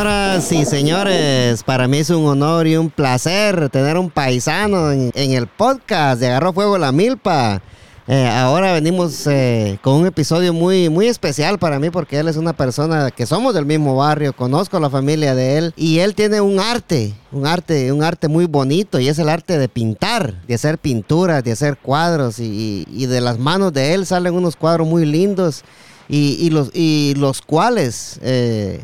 Señoras y señores, para mí es un honor y un placer tener un paisano en, el podcast de Agarró Fuego la Milpa. Eh, ahora venimos eh, con un episodio muy, muy especial para mí porque él es una persona que somos del mismo barrio, conozco la familia de él y él tiene un arte, un arte, un arte muy bonito y es el arte de pintar, de hacer pinturas, de hacer cuadros y, de las manos de él salen unos cuadros muy lindos y, y los, y los cuales... Eh,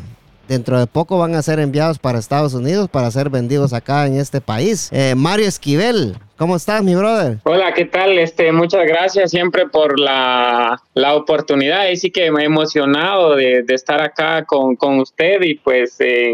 dentro de poco van a ser enviados para Estados Unidos para ser vendidos acá en este país. Eh, Mario Esquivel, ¿cómo estás, mi brother? Hola, ¿qué tal? Este, muchas gracias siempre por la, la oportunidad. Y sí que me he emocionado de, estar acá con, con usted y pues... Eh,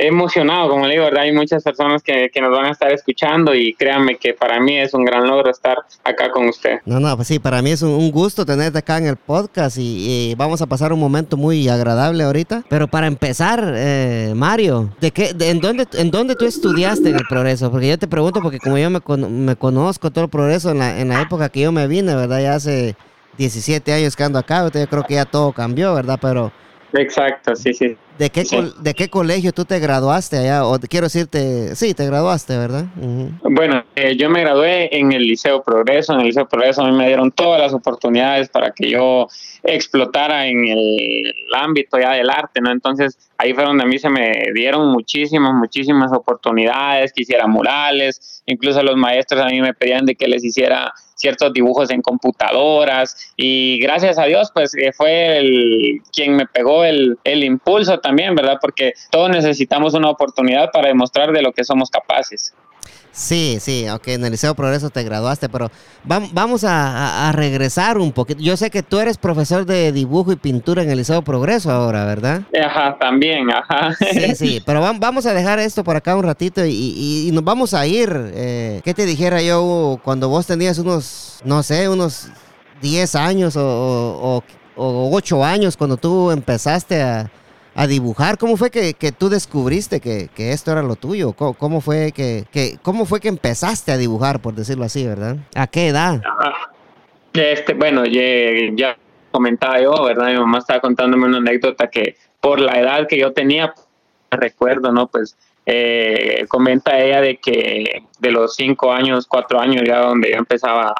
emocionado, como le digo, ¿verdad? Hay muchas personas que, que, nos van a estar escuchando y créanme que para mí es un gran logro estar acá con usted. No, no, pues sí, para mí es un, un gusto tenerte acá en el podcast y, y, vamos a pasar un momento muy agradable ahorita. Pero para empezar, eh, Mario, ¿de qué, de, en, dónde, ¿en dónde tú estudiaste en el progreso? Porque yo te pregunto, porque como yo me, con, me conozco todo el progreso en la, en la época que yo me vine, ¿verdad? Ya hace 17 años que ando acá, yo creo que ya todo cambió, ¿verdad? Pero... Exacto, sí, sí. ¿De qué, sí. ¿De qué colegio tú te graduaste allá? O quiero decirte, sí, te graduaste, ¿verdad? Uh -huh. Bueno, eh, yo me gradué en el Liceo Progreso. En el Liceo Progreso a mí me dieron todas las oportunidades para que yo explotara en el ámbito ya del arte, ¿no? Entonces ahí fue donde a mí se me dieron muchísimas, muchísimas oportunidades, que hiciera murales, incluso los maestros a mí me pedían de que les hiciera ciertos dibujos en computadoras y gracias a Dios pues eh, fue el, quien me pegó el, el impulso también, ¿verdad? Porque todos necesitamos una oportunidad para demostrar de lo que somos capaces. Sí, sí, ok, en el Liceo Progreso te graduaste, pero vamos a, regresar un poquito. Yo sé que tú eres profesor de dibujo y pintura en el Liceo Progreso ahora, ¿verdad? Ajá, también, ajá. Sí, sí, pero vamos a dejar esto por acá un ratito y, y, y nos vamos a ir. Eh, ¿Qué te dijera yo cuando vos tenías unos, no sé, unos 10 años o, o, o 8 años, cuando tú empezaste a a dibujar. ¿Cómo fue que, que tú descubriste que, que, esto era lo tuyo? ¿Cómo, fue que, que, ¿Cómo fue que empezaste a dibujar, por decirlo así, verdad? ¿A qué edad? Este, bueno, ya, ya comentaba yo, ¿verdad? Mi mamá estaba contándome una anécdota que por la edad que yo tenía, recuerdo, ¿no? Pues eh, comenta ella de que de los cinco años, cuatro años ya donde yo empezaba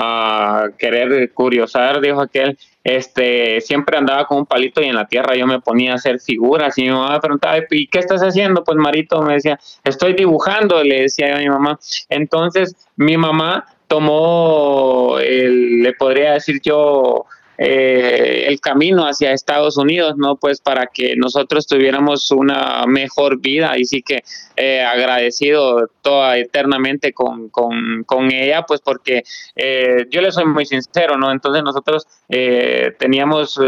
a querer curiosar, dijo aquel, este, siempre andaba con un palito y en la tierra yo me ponía a hacer figuras y mi mamá me preguntaba, ¿y qué estás haciendo? Pues Marito me decía, estoy dibujando, le decía a mi mamá. Entonces mi mamá tomó, el, le podría decir yo, eh, el camino hacia Estados Unidos, ¿no? Pues para que nosotros tuviéramos una mejor vida y sí que eh, agradecido toda eternamente con, con, con, ella, pues porque eh, yo le soy muy sincero, ¿no? Entonces nosotros eh, teníamos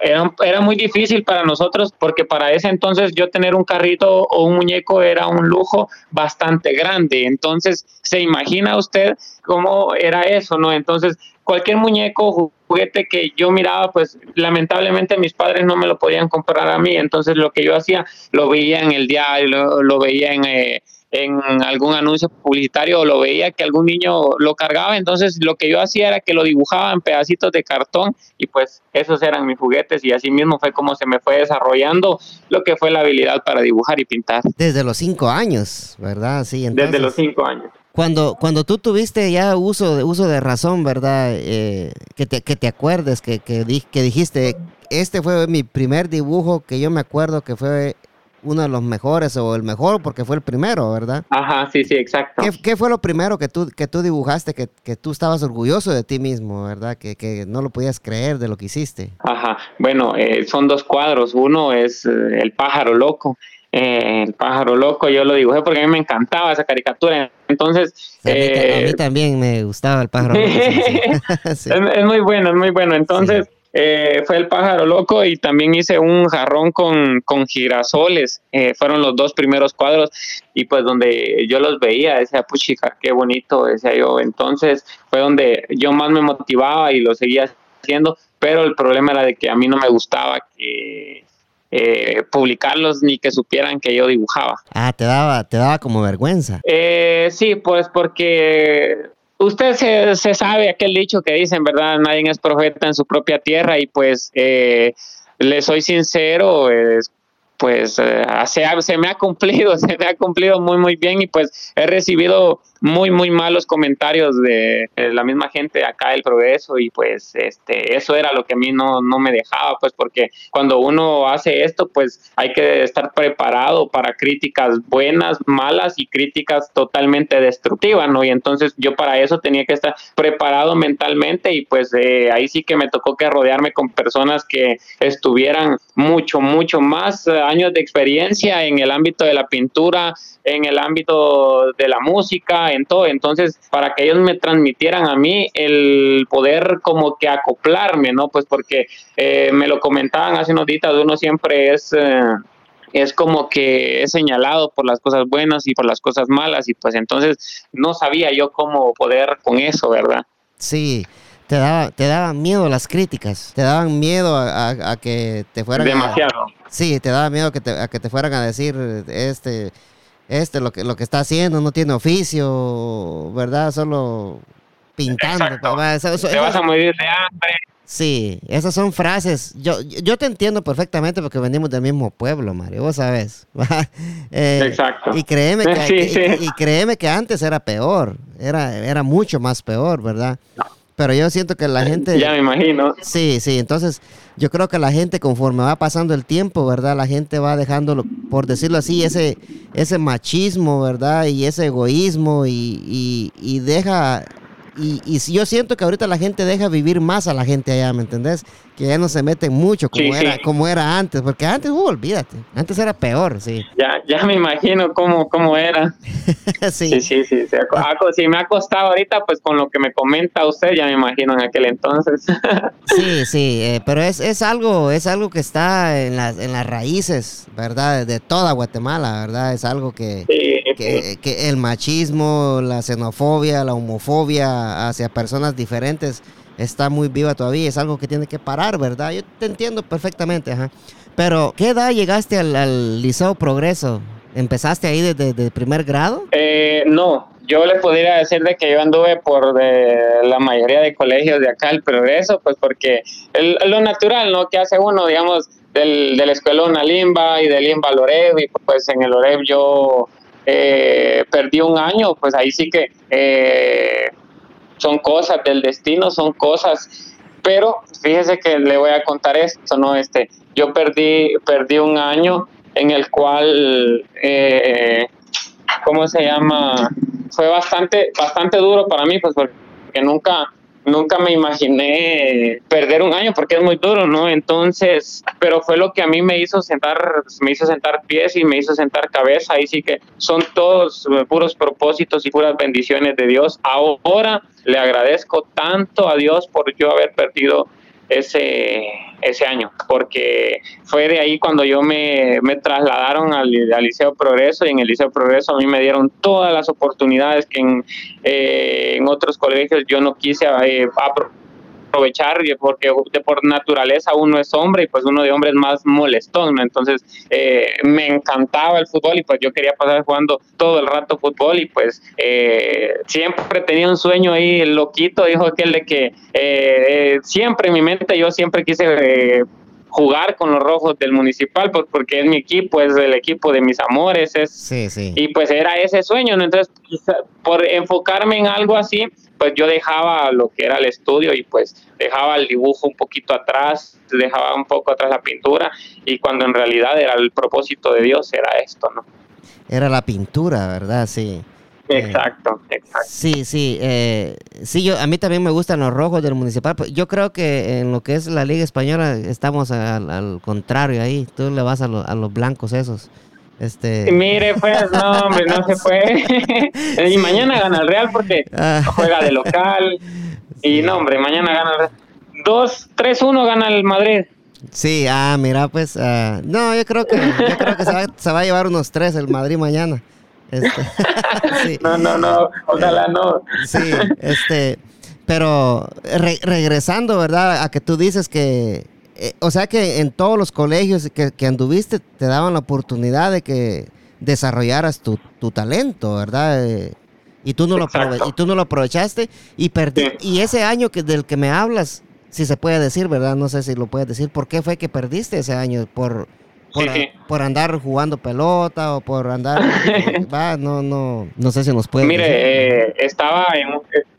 era, era, muy difícil para nosotros porque para ese entonces yo tener un carrito o un muñeco era un lujo bastante grande. Entonces, ¿se imagina usted cómo era eso, no? Entonces, cualquier muñeco, juguete que yo miraba, pues lamentablemente mis padres no me lo podían comprar a mí. Entonces, lo que yo hacía, lo veía en el diario, lo, lo veía en... Eh, en algún anuncio publicitario o lo veía que algún niño lo cargaba, entonces lo que yo hacía era que lo dibujaba en pedacitos de cartón y pues esos eran mis juguetes y así mismo fue como se me fue desarrollando lo que fue la habilidad para dibujar y pintar. Desde los cinco años, ¿verdad? Sí, entonces, Desde los cinco años. Cuando, cuando tú tuviste ya uso de, uso de razón, ¿verdad? Eh, que, te, que te acuerdes, que, que, que dijiste, este fue mi primer dibujo que yo me acuerdo que fue uno de los mejores o el mejor porque fue el primero, ¿verdad? Ajá, sí, sí, exacto. ¿Qué, qué fue lo primero que tú, que tú dibujaste, que, que tú estabas orgulloso de ti mismo, ¿verdad? Que, que no lo podías creer de lo que hiciste. Ajá, bueno, eh, son dos cuadros. Uno es eh, El pájaro loco. Eh, el pájaro loco, yo lo dibujé porque a mí me encantaba esa caricatura. Entonces. A, mí, a, mí, también me gustaba el pájaro loco. sí, sí. es, es, muy bueno, es muy bueno. Entonces. Eh, fue el pájaro loco y también hice un jarrón con, con girasoles. Eh, fueron los dos primeros cuadros y pues donde yo los veía, decía, puchica, qué bonito, decía yo. Entonces fue donde yo más me motivaba y lo seguía haciendo, pero el problema era de que a mí no me gustaba que eh, publicarlos ni que supieran que yo dibujaba. Ah, te daba, te daba como vergüenza. Eh, sí, pues porque usted se, se, sabe aquel dicho que dicen, ¿verdad? Nadie es profeta en su propia tierra y pues eh, le soy sincero, es, pues eh, se, se, me ha cumplido, se me ha cumplido muy, muy bien y pues he recibido muy, muy malos comentarios de, la misma gente acá del progreso y pues este, eso era lo que a mí no, no me dejaba, pues porque cuando uno hace esto, pues hay que estar preparado para críticas buenas, malas y críticas totalmente destructivas, ¿no? Y entonces yo para eso tenía que estar preparado mentalmente y pues eh, ahí sí que me tocó que rodearme con personas que estuvieran mucho, mucho más años de experiencia en el ámbito de la pintura, en el ámbito de la música, Entonces, para que ellos me transmitieran a mí el poder como que acoplarme, ¿no? Pues porque eh, me lo comentaban hace unos días, uno siempre es... Eh, es como que es señalado por las cosas buenas y por las cosas malas y pues entonces no sabía yo cómo poder con eso, ¿verdad? Sí, te daba, te daban miedo las críticas, te daban miedo a, que te fueran demasiado. sí, te daba miedo que te, a que te fueran a decir este este lo que lo que está haciendo no tiene oficio, ¿verdad? Solo pintando. te vas a morir de hambre. Sí, esas son frases. Yo, yo te entiendo perfectamente porque venimos del mismo pueblo, Mario, vos sabes. Eh, Exacto. Y créeme que, Y, créeme que antes era peor, era, era mucho más peor, ¿verdad? Pero yo siento que la gente... Ya me imagino. Sí, sí, entonces yo creo que la gente conforme va pasando el tiempo, ¿verdad? La gente va dejando, por decirlo así, ese, ese machismo, ¿verdad? Y ese egoísmo y, y, y deja y, y yo siento que ahorita la gente deja vivir más a la gente allá, ¿me entendés? Que ya no se meten mucho como, era, como era antes, porque antes, uh, olvídate, antes era peor, sí. Ya, ya me imagino cómo, cómo era. sí. sí, sí, sí. Si me ha costado ahorita, pues con lo que me comenta usted, ya me imagino en aquel entonces. sí, sí, eh, pero es, es, algo, es algo que está en las, en las raíces, ¿verdad? De toda Guatemala, ¿verdad? Es algo que, que, que el machismo, la xenofobia, la homofobia, hacia personas diferentes está muy viva todavía. Es algo que tiene que parar, ¿verdad? Yo te entiendo perfectamente, ajá. Pero, ¿qué edad llegaste al, Liceo Progreso? ¿Empezaste ahí desde el primer grado? Eh, no, yo le podría decir de que yo anduve por de la mayoría de colegios de acá el Progreso, pues porque lo natural, ¿no? Que hace uno, digamos, del, de la escuela Limba y de Limba Lorev, y pues en el Lorev yo eh, perdí un año, pues ahí sí que eh, son cosas del destino, son cosas, pero fíjese que le voy a contar esto, ¿no? Este, yo perdí, perdí un año en el cual, eh, ¿cómo se llama? Fue bastante, bastante duro para mí, pues porque nunca, nunca me imaginé perder un año porque es muy duro, ¿no? Entonces, pero fue lo que a mí me hizo sentar, me hizo sentar pies y me hizo sentar cabeza. Ahí sí que son todos puros propósitos y puras bendiciones de Dios. Ahora le agradezco tanto a Dios por yo haber perdido ese, ese año, porque fue de ahí cuando yo me, me trasladaron al, Liceo Progreso y en el Liceo Progreso a mí me dieron todas las oportunidades que en, eh, otros colegios yo no quise eh, porque de por naturaleza uno es hombre y pues uno de hombre es más molestón, Entonces eh, me encantaba el fútbol y pues yo quería pasar jugando todo el rato fútbol y pues eh, siempre tenía un sueño ahí loquito, dijo aquel de que eh, siempre en mi mente yo siempre quise jugar con los rojos del municipal pues, porque es mi equipo, es el equipo de mis amores, es, y pues era ese sueño, entonces por enfocarme en algo así, pues yo dejaba lo que era el estudio y pues dejaba el dibujo un poquito atrás, dejaba un poco atrás la pintura y cuando en realidad era el propósito de Dios era esto, ¿no? Era la pintura, ¿verdad? Sí. Exacto, exacto. Sí, sí, eh, sí, yo, a mí también me gustan los rojos del municipal. Pues, yo creo que en lo que es la Liga Española estamos al, contrario ahí. Tú le vas a, a los blancos esos. Este... Mire, pues, no, hombre, no se fue. y mañana gana el Real porque ah. juega de local. Y no, hombre, mañana gana el Real. 2, 3-1 gana el Madrid. Sí, ah, mira, pues, uh, no, yo creo que, yo creo que se, va, se va a llevar unos 3 el Madrid mañana. Este, No, no, no, ojalá no. Sí, este, pero regresando, ¿verdad? A que tú dices que eh, o sea que en todos los colegios que, anduviste te daban la oportunidad de que desarrollaras tu, talento, ¿verdad? Eh, y, tú no lo y tú no lo aprovechaste y perdí. Y ese año que, del que me hablas, si se puede decir, ¿verdad? No sé si lo puedes decir. ¿Por qué fue que perdiste ese año? ¿Por, por, andar jugando pelota o por andar, va, no, no, no sé si nos puede. Mire, eh, estaba en,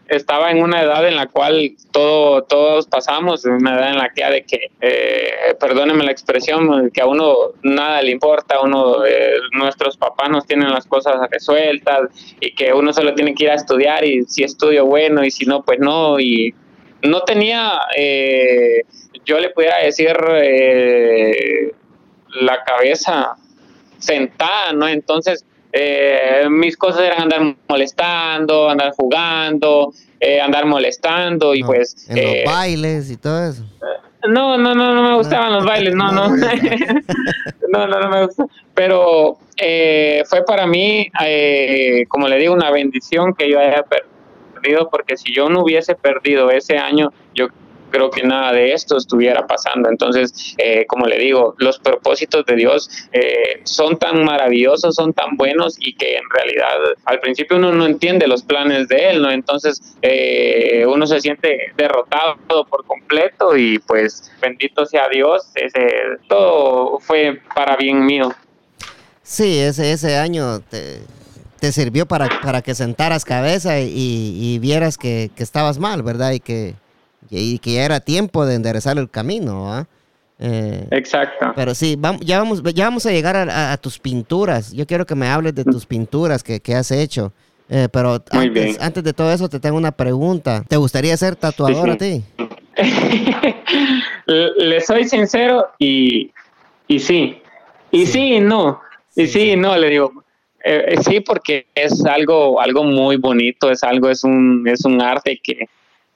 estaba en una edad en la cual todo, todos pasamos, en una edad en la que, de que eh, la expresión, que a uno nada le importa, uno, eh, nuestros papás nos tienen las cosas resueltas y que uno solo tiene que ir a estudiar y si estudio bueno y si no, pues no, y no tenía, eh, yo le pudiera decir, eh, la cabeza sentada, ¿no? Entonces, eh, mis cosas eran andar molestando, andar jugando, eh, andar molestando y pues... En los eh, bailes y todo eso. No, no, no, no me gustaban los bailes, no, no. no, no, no me gusta. Pero fue para mí, como le digo, una bendición que yo haya perdido, porque si yo no hubiese perdido ese año, yo creo que nada de esto estuviera pasando. Entonces, eh, como le digo, los propósitos de Dios eh, son tan maravillosos, son tan buenos y que en realidad al principio uno no entiende los planes de Él, ¿no? Entonces, eh, uno se siente derrotado por completo y pues bendito sea Dios, ese, todo fue para bien mío. Sí, ese, ese año te, te sirvió para, para que sentaras cabeza y, y vieras que, que estabas mal, ¿verdad? Y que y que ya era tiempo de enderezar el camino. Eh, Exacto. Pero sí, vamos, ya, vamos, ya vamos a llegar a, tus pinturas. Yo quiero que me hables de tus pinturas que, has hecho. Eh, pero antes, antes, de todo eso te tengo una pregunta. ¿Te gustaría ser tatuador a ti? le soy sincero y, y sí. Y sí, y no. Y sí, y no, le digo. Eh, sí, porque es algo, algo muy bonito, es algo, es un, es un arte que,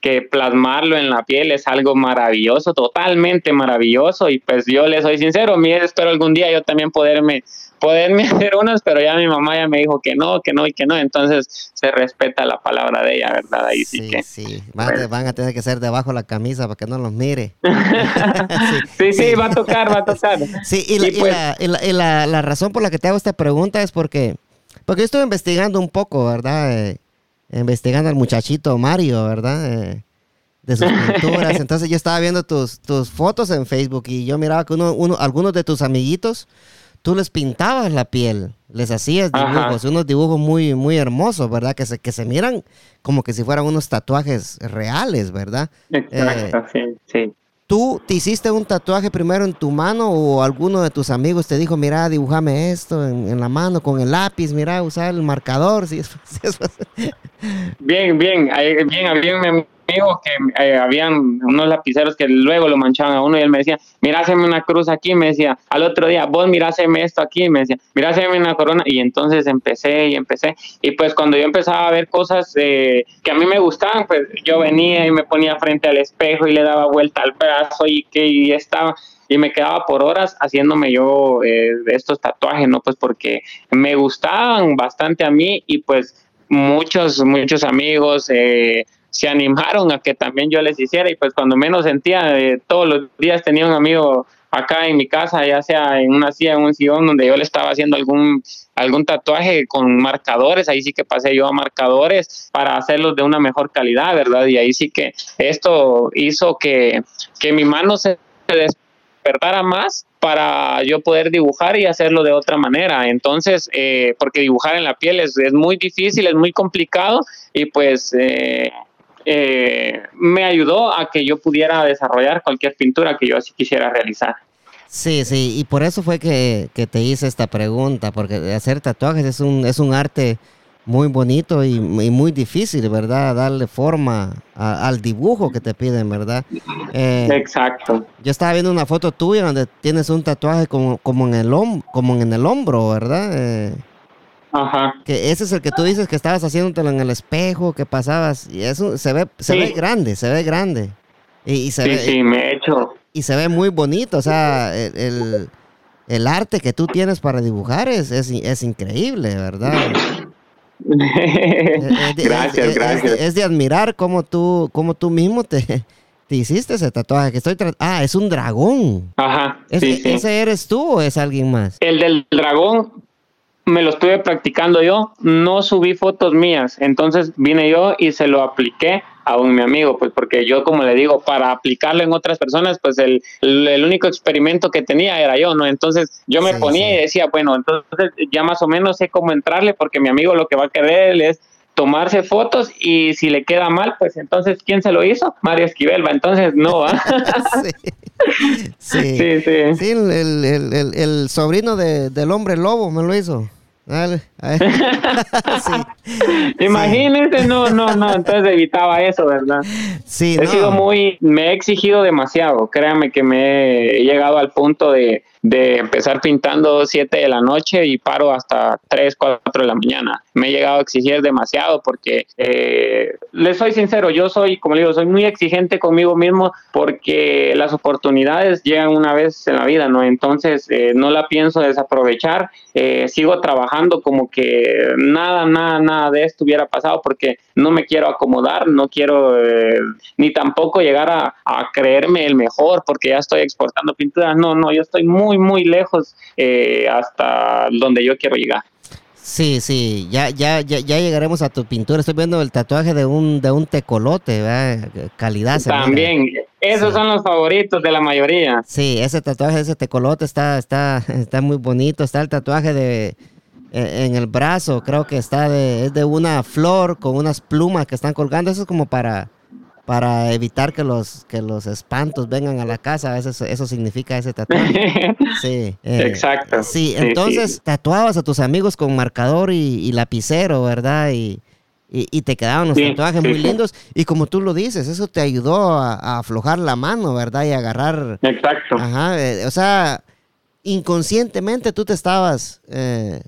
que plasmarlo en la piel es algo maravilloso, totalmente maravilloso. Y pues yo le soy sincero, mi espero algún día yo también poderme, poderme hacer unas, pero ya mi mamá ya me dijo que no, que no y que no. Entonces se respeta la palabra de ella, ¿verdad? Ahí sí, que. Sí, van, van, a tener que ser debajo de la camisa para que no los mire. sí, sí, va a tocar, va a tocar. Sí, y, la, y, pues la, la, razón por la que te hago esta pregunta es porque, porque yo estuve investigando un poco, ¿verdad? Eh, investigando al muchachito Mario, ¿verdad? Eh, de sus pinturas. Entonces yo estaba viendo tus, tus fotos en Facebook y yo miraba que uno, uno, algunos de tus amiguitos, tú les pintabas la piel, les hacías dibujos, unos dibujos muy, muy hermosos, ¿verdad? Que se, que se miran como que si fueran unos tatuajes reales, ¿verdad? Exacto, sí, sí. ¿Tú te hiciste un tatuaje primero en tu mano o alguno de tus amigos te dijo, mira, dibujame esto en, la mano con el lápiz, mira, usar el marcador? Si Bien, bien, bien, bien, amigo que eh, habían unos lapiceros que luego lo manchaban a uno y él me decía, mira, una cruz aquí, me decía, al otro día, vos miráseme esto aquí, me decía, mira, una corona y entonces empecé y empecé. Y pues cuando yo empezaba a ver cosas eh, que a mí me gustaban, pues yo venía y me ponía frente al espejo y le daba vuelta al brazo y que y estaba y me quedaba por horas haciéndome yo eh, estos tatuajes, ¿no? Pues porque me gustaban bastante a mí y pues muchos, muchos amigos, eh, se animaron a que también yo les hiciera y pues cuando menos sentía, eh, todos los días tenía un amigo acá en mi casa, ya sea en una silla, en un sillón donde yo le estaba haciendo algún algún tatuaje con marcadores, ahí sí que pasé yo a marcadores para hacerlos de una mejor calidad, ¿verdad? Y ahí sí que esto hizo que, que mi mano se despertara más para yo poder dibujar y hacerlo de otra manera. Entonces, eh, porque dibujar en la piel es, es, muy difícil, es muy complicado y pues eh, eh, me ayudó a que yo pudiera desarrollar cualquier pintura que yo así quisiera realizar. Sí, sí, y por eso fue que, te hice esta pregunta, porque hacer tatuajes es un, es un arte muy bonito y, muy difícil, ¿verdad? Darle forma al dibujo que te piden, ¿verdad? Eh, Exacto. Yo estaba viendo una foto tuya donde tienes un tatuaje como, como, en, el, como en el hombro, ¿verdad? Eh, Ajá. Que ese es el que tú dices que estabas haciéndotelo en el espejo, que pasabas. Y eso se ve, se ve grande, se ve grande. Y, se sí, ve, sí, me he hecho. Y se ve muy bonito. O sea, el, el, arte que tú tienes para dibujar es, es, increíble, ¿verdad? Gracias, gracias. Es, de admirar cómo tú, cómo tú mismo te, te hiciste ese tatuaje. Que estoy ah, es un dragón. Ajá. ¿Ese eres tú o es alguien más? El del dragón me lo estuve practicando yo, no subí fotos mías, entonces vine yo y se lo apliqué a un mi amigo, pues porque yo, como le digo, para aplicarlo en otras personas, pues el, el, único experimento que tenía era yo, ¿no? Entonces yo me ponía y decía, bueno, entonces ya más o menos sé cómo entrarle porque mi amigo lo que va a querer es tomarse fotos y si le queda mal, pues entonces, ¿quién se lo hizo? Mario Esquivel, va, entonces no, sí. sí. sí, sí. el, el, el, el sobrino de, del hombre lobo me lo hizo. Dale, Imagínense, no, no, no, entonces evitaba eso, ¿verdad? Sí, he sido muy, me he exigido demasiado, créanme que me he llegado al punto de, de empezar pintando 7 de la noche y paro hasta 3, 4 de la mañana. Me he llegado a exigir demasiado porque, eh, les soy sincero, yo soy, como le digo, soy muy exigente conmigo mismo porque las oportunidades llegan una vez en la vida, ¿no? Entonces, eh, no la pienso desaprovechar, eh, sigo trabajando como que nada, nada, nada de esto hubiera pasado porque no me quiero acomodar, no quiero eh, ni tampoco llegar a, a creerme el mejor porque ya estoy exportando pinturas, no, no, yo estoy muy muy, lejos eh, hasta donde yo quiero llegar. Sí, sí, ya, ya, ya, ya llegaremos a tu pintura. Estoy viendo el tatuaje de un, de un tecolote, ¿verdad? Calidad. También, esos son los favoritos de la mayoría. Sí, ese tatuaje, ese tecolote está, está, está muy bonito. Está el tatuaje de en el brazo, creo que está de, es de una flor con unas plumas que están colgando. Eso es como para, para evitar que los, que los espantos vengan a la casa. A veces eso significa ese tatuaje. Sí. Eh, Exacto. Sí, entonces tatuabas a tus amigos con marcador y, lapicero, ¿verdad? Y, y, te quedaban los tatuajes muy lindos. Y como tú lo dices, eso te ayudó a, aflojar la mano, ¿verdad? Y agarrar. Exacto. Ajá. Eh, o sea, inconscientemente tú te estabas. Eh,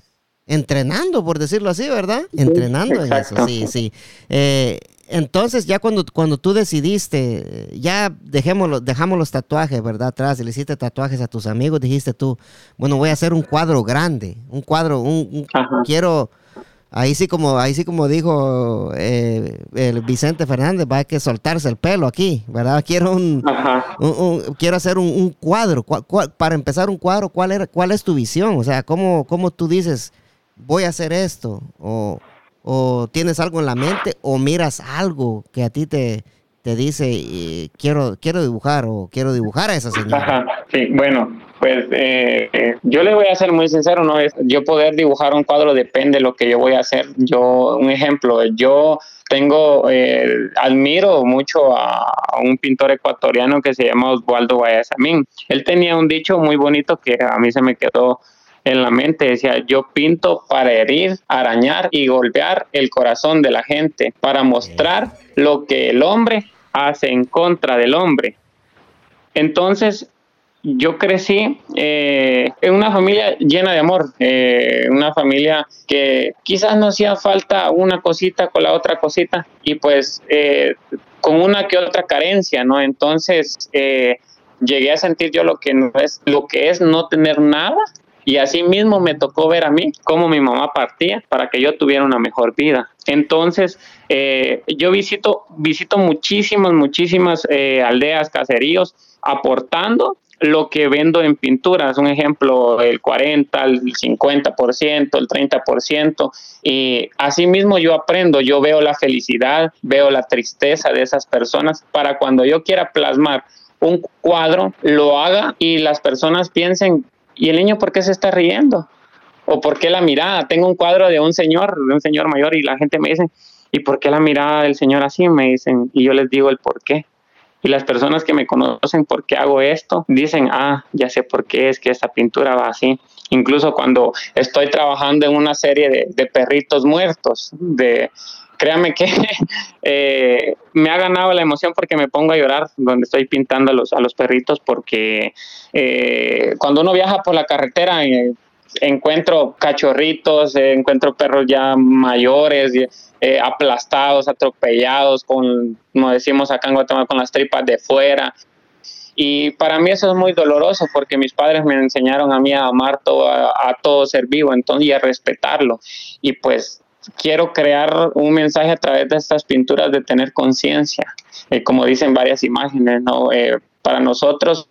entrenando, por decirlo así, ¿verdad? Entrenando en eso, sí, sí. Eh, entonces ya cuando, cuando tú decidiste, ya dejemos dejamos los tatuajes, ¿verdad? Atrás, y le hiciste tatuajes a tus amigos, dijiste tú, bueno, voy a hacer un cuadro grande, un cuadro, un, quiero, ahí sí como, ahí sí como dijo eh, el Vicente Fernández, va a que soltarse el pelo aquí, ¿verdad? Quiero un, quiero hacer un, cuadro, para empezar un cuadro, ¿cuál, era, ¿cuál es tu visión? O sea, ¿cómo, cómo tú dices, voy a hacer esto? O o tienes algo en la mente o miras algo que a ti te, te dice quiero quiero dibujar o quiero dibujar a esa señora. sí, bueno, pues eh, yo le voy a ser muy sincero, no es yo poder dibujar un cuadro depende de lo que yo voy a hacer. Yo un ejemplo, yo tengo eh, admiro mucho a, un pintor ecuatoriano que se llama Osvaldo Guayasamín. Él tenía un dicho muy bonito que a mí se me quedó en la mente, decía, yo pinto para herir, arañar y golpear el corazón de la gente, para mostrar lo que el hombre hace en contra del hombre. Entonces, yo crecí eh, en una familia llena de amor, eh, una familia que quizás no hacía falta una cosita con la otra cosita y pues eh, con una que otra carencia, ¿no? Entonces llegué a sentir yo lo que no es, lo que es no tener nada y así mismo me tocó ver a mí cómo mi mamá partía para que yo tuviera una mejor vida. Entonces, eh, yo visito, visito muchísimas, muchísimas eh, aldeas, caseríos, aportando lo que vendo en pinturas, un ejemplo, el 40, el 50%, el 30%, y así mismo yo aprendo, yo veo la felicidad, veo la tristeza de esas personas para cuando yo quiera plasmar un cuadro, lo haga y las personas piensen ¿Y el niño por qué se está riendo? ¿O por qué la mirada? Tengo un cuadro de un señor, de un señor mayor, y la gente me dice, ¿y por qué la mirada del señor así? Me dicen, y yo les digo el por qué. Y las personas que me conocen por qué hago esto, dicen, ah, ya sé por qué es que esta pintura va así. Incluso cuando estoy trabajando en una serie de, de perritos muertos, de, créame que eh, me ha ganado la emoción porque me pongo a llorar donde estoy pintando a los, a los perritos porque eh, cuando uno viaja por la carretera eh, encuentro cachorritos, encuentro perros ya mayores, aplastados, atropellados, con, como decimos acá en Guatemala, con las tripas de fuera. Y para mí eso es muy doloroso porque mis padres me enseñaron a mí a amar todo, a, a todo ser vivo entonces, y a respetarlo. Y pues quiero crear un mensaje a través de estas pinturas de tener conciencia, eh, como dicen varias imágenes, ¿no? Eh, para nosotros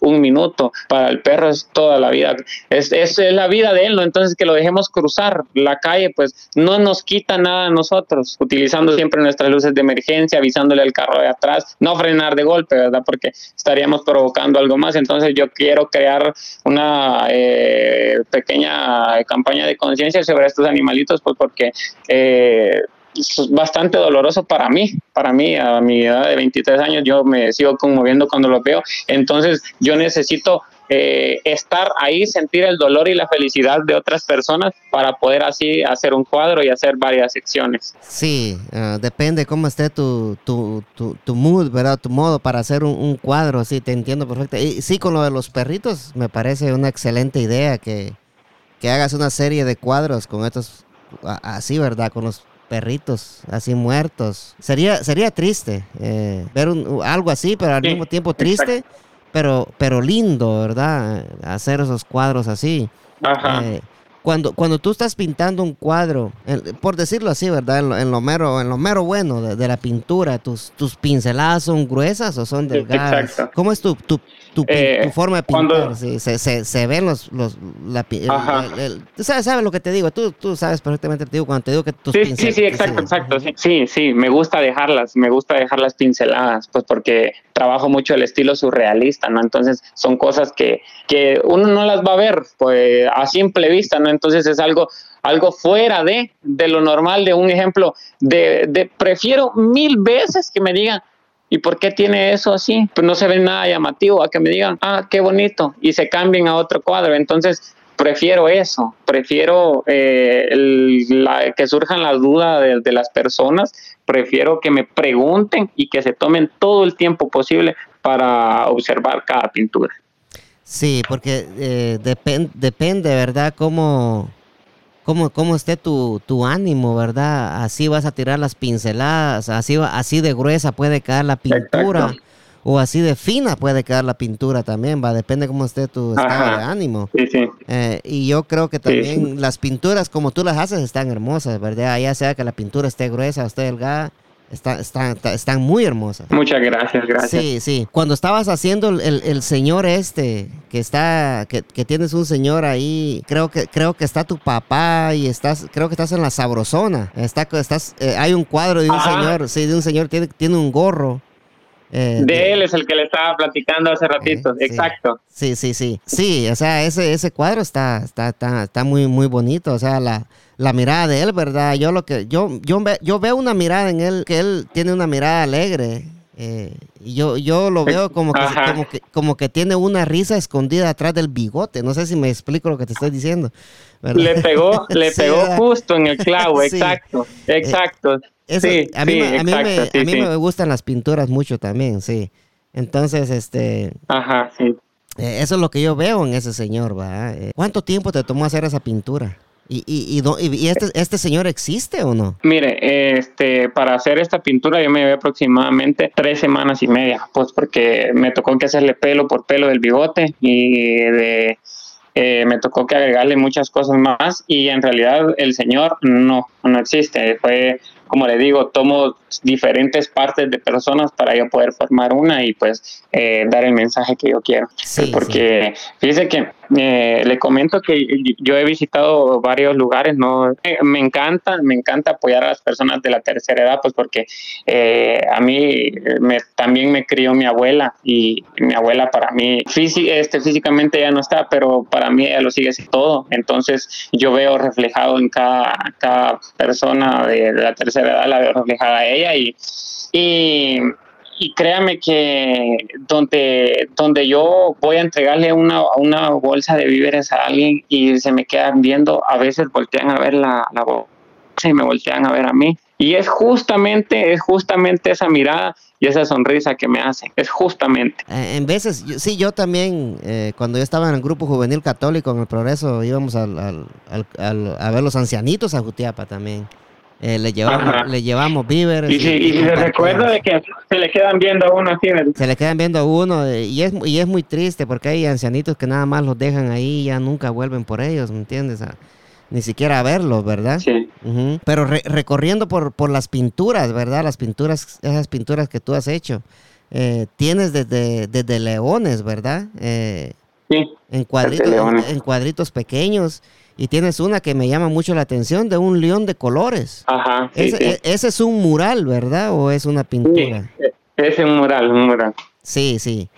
un minuto, para el perro es toda la vida, es, es, la vida de él, ¿no? Entonces que lo dejemos cruzar la calle, pues no nos quita nada a nosotros, utilizando siempre nuestras luces de emergencia, avisándole al carro de atrás, no frenar de golpe, ¿verdad? Porque estaríamos provocando algo más. Entonces yo quiero crear una eh, pequeña campaña de conciencia sobre estos animalitos, pues porque... Eh, es bastante doloroso para mí, para mí a mi edad de 23 años yo me sigo conmoviendo cuando lo veo, entonces yo necesito eh, estar ahí, sentir el dolor y la felicidad de otras personas para poder así hacer un cuadro y hacer varias secciones. Sí, uh, depende cómo esté tu, tu, tu, tu, mood, ¿verdad? Tu modo para hacer un, un, cuadro, sí, te entiendo perfecto. Y sí, con lo de los perritos, me parece una excelente idea que, que hagas una serie de cuadros con estos, así, ¿verdad? Con los perritos así muertos. Sería, sería triste eh, ver un, algo así, pero al sí, mismo tiempo triste, pero, pero lindo, ¿verdad? Hacer esos cuadros así. Ajá. Eh, cuando, cuando tú estás pintando un cuadro, por decirlo así, ¿verdad? En lo, en lo mero, en lo mero bueno de, de, la pintura, tus, tus pinceladas son gruesas o son delgadas. Exacto. ¿Cómo es tu, tu, tu, eh, tu forma de pintar? Cuando... Sí, se, se, se, ven los, los la, el, el, tú sabes, sabes, lo que te digo, tú, tú sabes perfectamente, te digo, cuando te digo que tus sí, pinceladas. Sí, sí, exacto, exacto. Sí, sí, sí, me gusta dejarlas, me gusta dejar las pinceladas, pues porque trabajo mucho el estilo surrealista, ¿no? Entonces son cosas que, que uno no las va a ver pues, a simple vista, ¿no? Entonces es algo, algo fuera de, de lo normal, de un ejemplo, de, de prefiero mil veces que me digan, ¿Y por qué tiene eso así? Pues no se ve nada llamativo, a que me digan, ah, qué bonito, y se cambien a otro cuadro. Entonces, prefiero eso, prefiero eh, que surjan las dudas de, las personas, prefiero que me pregunten y que se tomen todo el tiempo posible para observar cada pintura. Sí, porque eh, depend, depende, ¿verdad? Cómo, cómo, cómo esté tu, tu, ánimo, ¿verdad? Así vas a tirar las pinceladas, así, así de gruesa puede quedar la pintura. Exacto. O así de fina puede quedar la pintura también, va, depende cómo esté tu estado de ánimo. Sí, sí. Eh, y yo creo que también sí. las pinturas como tú las haces están hermosas, ¿verdad? Ya sea que la pintura esté gruesa o esté delgada, Está, está, está, están muy hermosas. Muchas gracias, gracias. Sí, sí. Cuando estabas haciendo el, el, señor este, que está, que, que, tienes un señor ahí, creo que, creo que está tu papá y estás, creo que estás en la sabrosona. Está, estás, eh, hay un cuadro de un Ajá. señor, sí, de un señor, tiene, tiene un gorro. Eh, de, de, él es el que le estaba platicando hace ratito, eh, sí. exacto. Sí, sí, sí. Sí, o sea, ese, ese cuadro está, está, está, está muy, muy bonito. O sea, la, la mirada de él, ¿verdad? Yo lo que yo yo yo veo una mirada en él que él tiene una mirada alegre. Eh, y yo yo lo veo como que, como que como que tiene una risa escondida atrás del bigote. No sé si me explico lo que te estoy diciendo. ¿verdad? Le pegó le sí, pegó ¿verdad? justo en el clavo, sí. exacto, exacto. Eh, eso, sí, a mí, sí, a mí, exacto, me, sí, a mí me gustan las pinturas mucho también, sí. Entonces, este. Ajá, sí. Eh, eso es lo que yo veo en ese señor, ¿va? Eh, ¿Cuánto tiempo te tomó hacer esa pintura? ¿Y, y, y, y este, este, señor existe o no? Mire, este, para hacer esta pintura yo me llevé aproximadamente tres semanas y media, pues porque me tocó que hacerle pelo por pelo del bigote y de, eh, me tocó que agregarle muchas cosas más y en realidad el señor no, no existe. Fue, como le digo, tomo diferentes partes de personas para yo poder formar una y pues eh, dar el mensaje que yo quiero. Sí, porque sí. fíjese que eh, le comento que yo he visitado varios lugares, ¿no? Eh, me encanta, me encanta apoyar a las personas de la tercera edad, pues porque eh, a mí me, también me crió mi abuela y mi abuela para mí, este, físicamente ya no está, pero para mí ella lo sigue siendo todo. Entonces yo veo reflejado en cada, cada persona de, de la tercera edad, la veo reflejada a ella y, y y créame que donde, donde yo voy a entregarle una, una bolsa de víveres a alguien y se me quedan viendo, a veces voltean a ver la, la bolsa y me voltean a ver a mí. Y es justamente, es justamente esa mirada y esa sonrisa que me hacen, es justamente. Eh, en veces, yo, sí, yo también, eh, cuando yo estaba en el grupo juvenil católico en el Progreso, íbamos al, al, al, a ver los ancianitos a Jutiapa también. Eh, le llevamos le llevamos víveres y, si, y, y se recuerda de que se le quedan viendo a uno así se le quedan viendo a uno eh, y es y es muy triste porque hay ancianitos que nada más los dejan ahí y ya nunca vuelven por ellos ¿me entiendes? A, ni siquiera a verlos, ¿verdad? Sí. Uh -huh. Pero re recorriendo por, por las pinturas, ¿verdad? Las pinturas, esas pinturas que tú has hecho. eh, tienes desde, desde leones, ¿verdad? Eh, sí. En cuadritos, en, cuadritos pequeños. Y tienes una que me llama mucho la atención de un león de colores. Ajá. ese, ese, es un mural, ¿verdad? ¿O es una pintura? Sí, es un mural, un mural. Sí, sí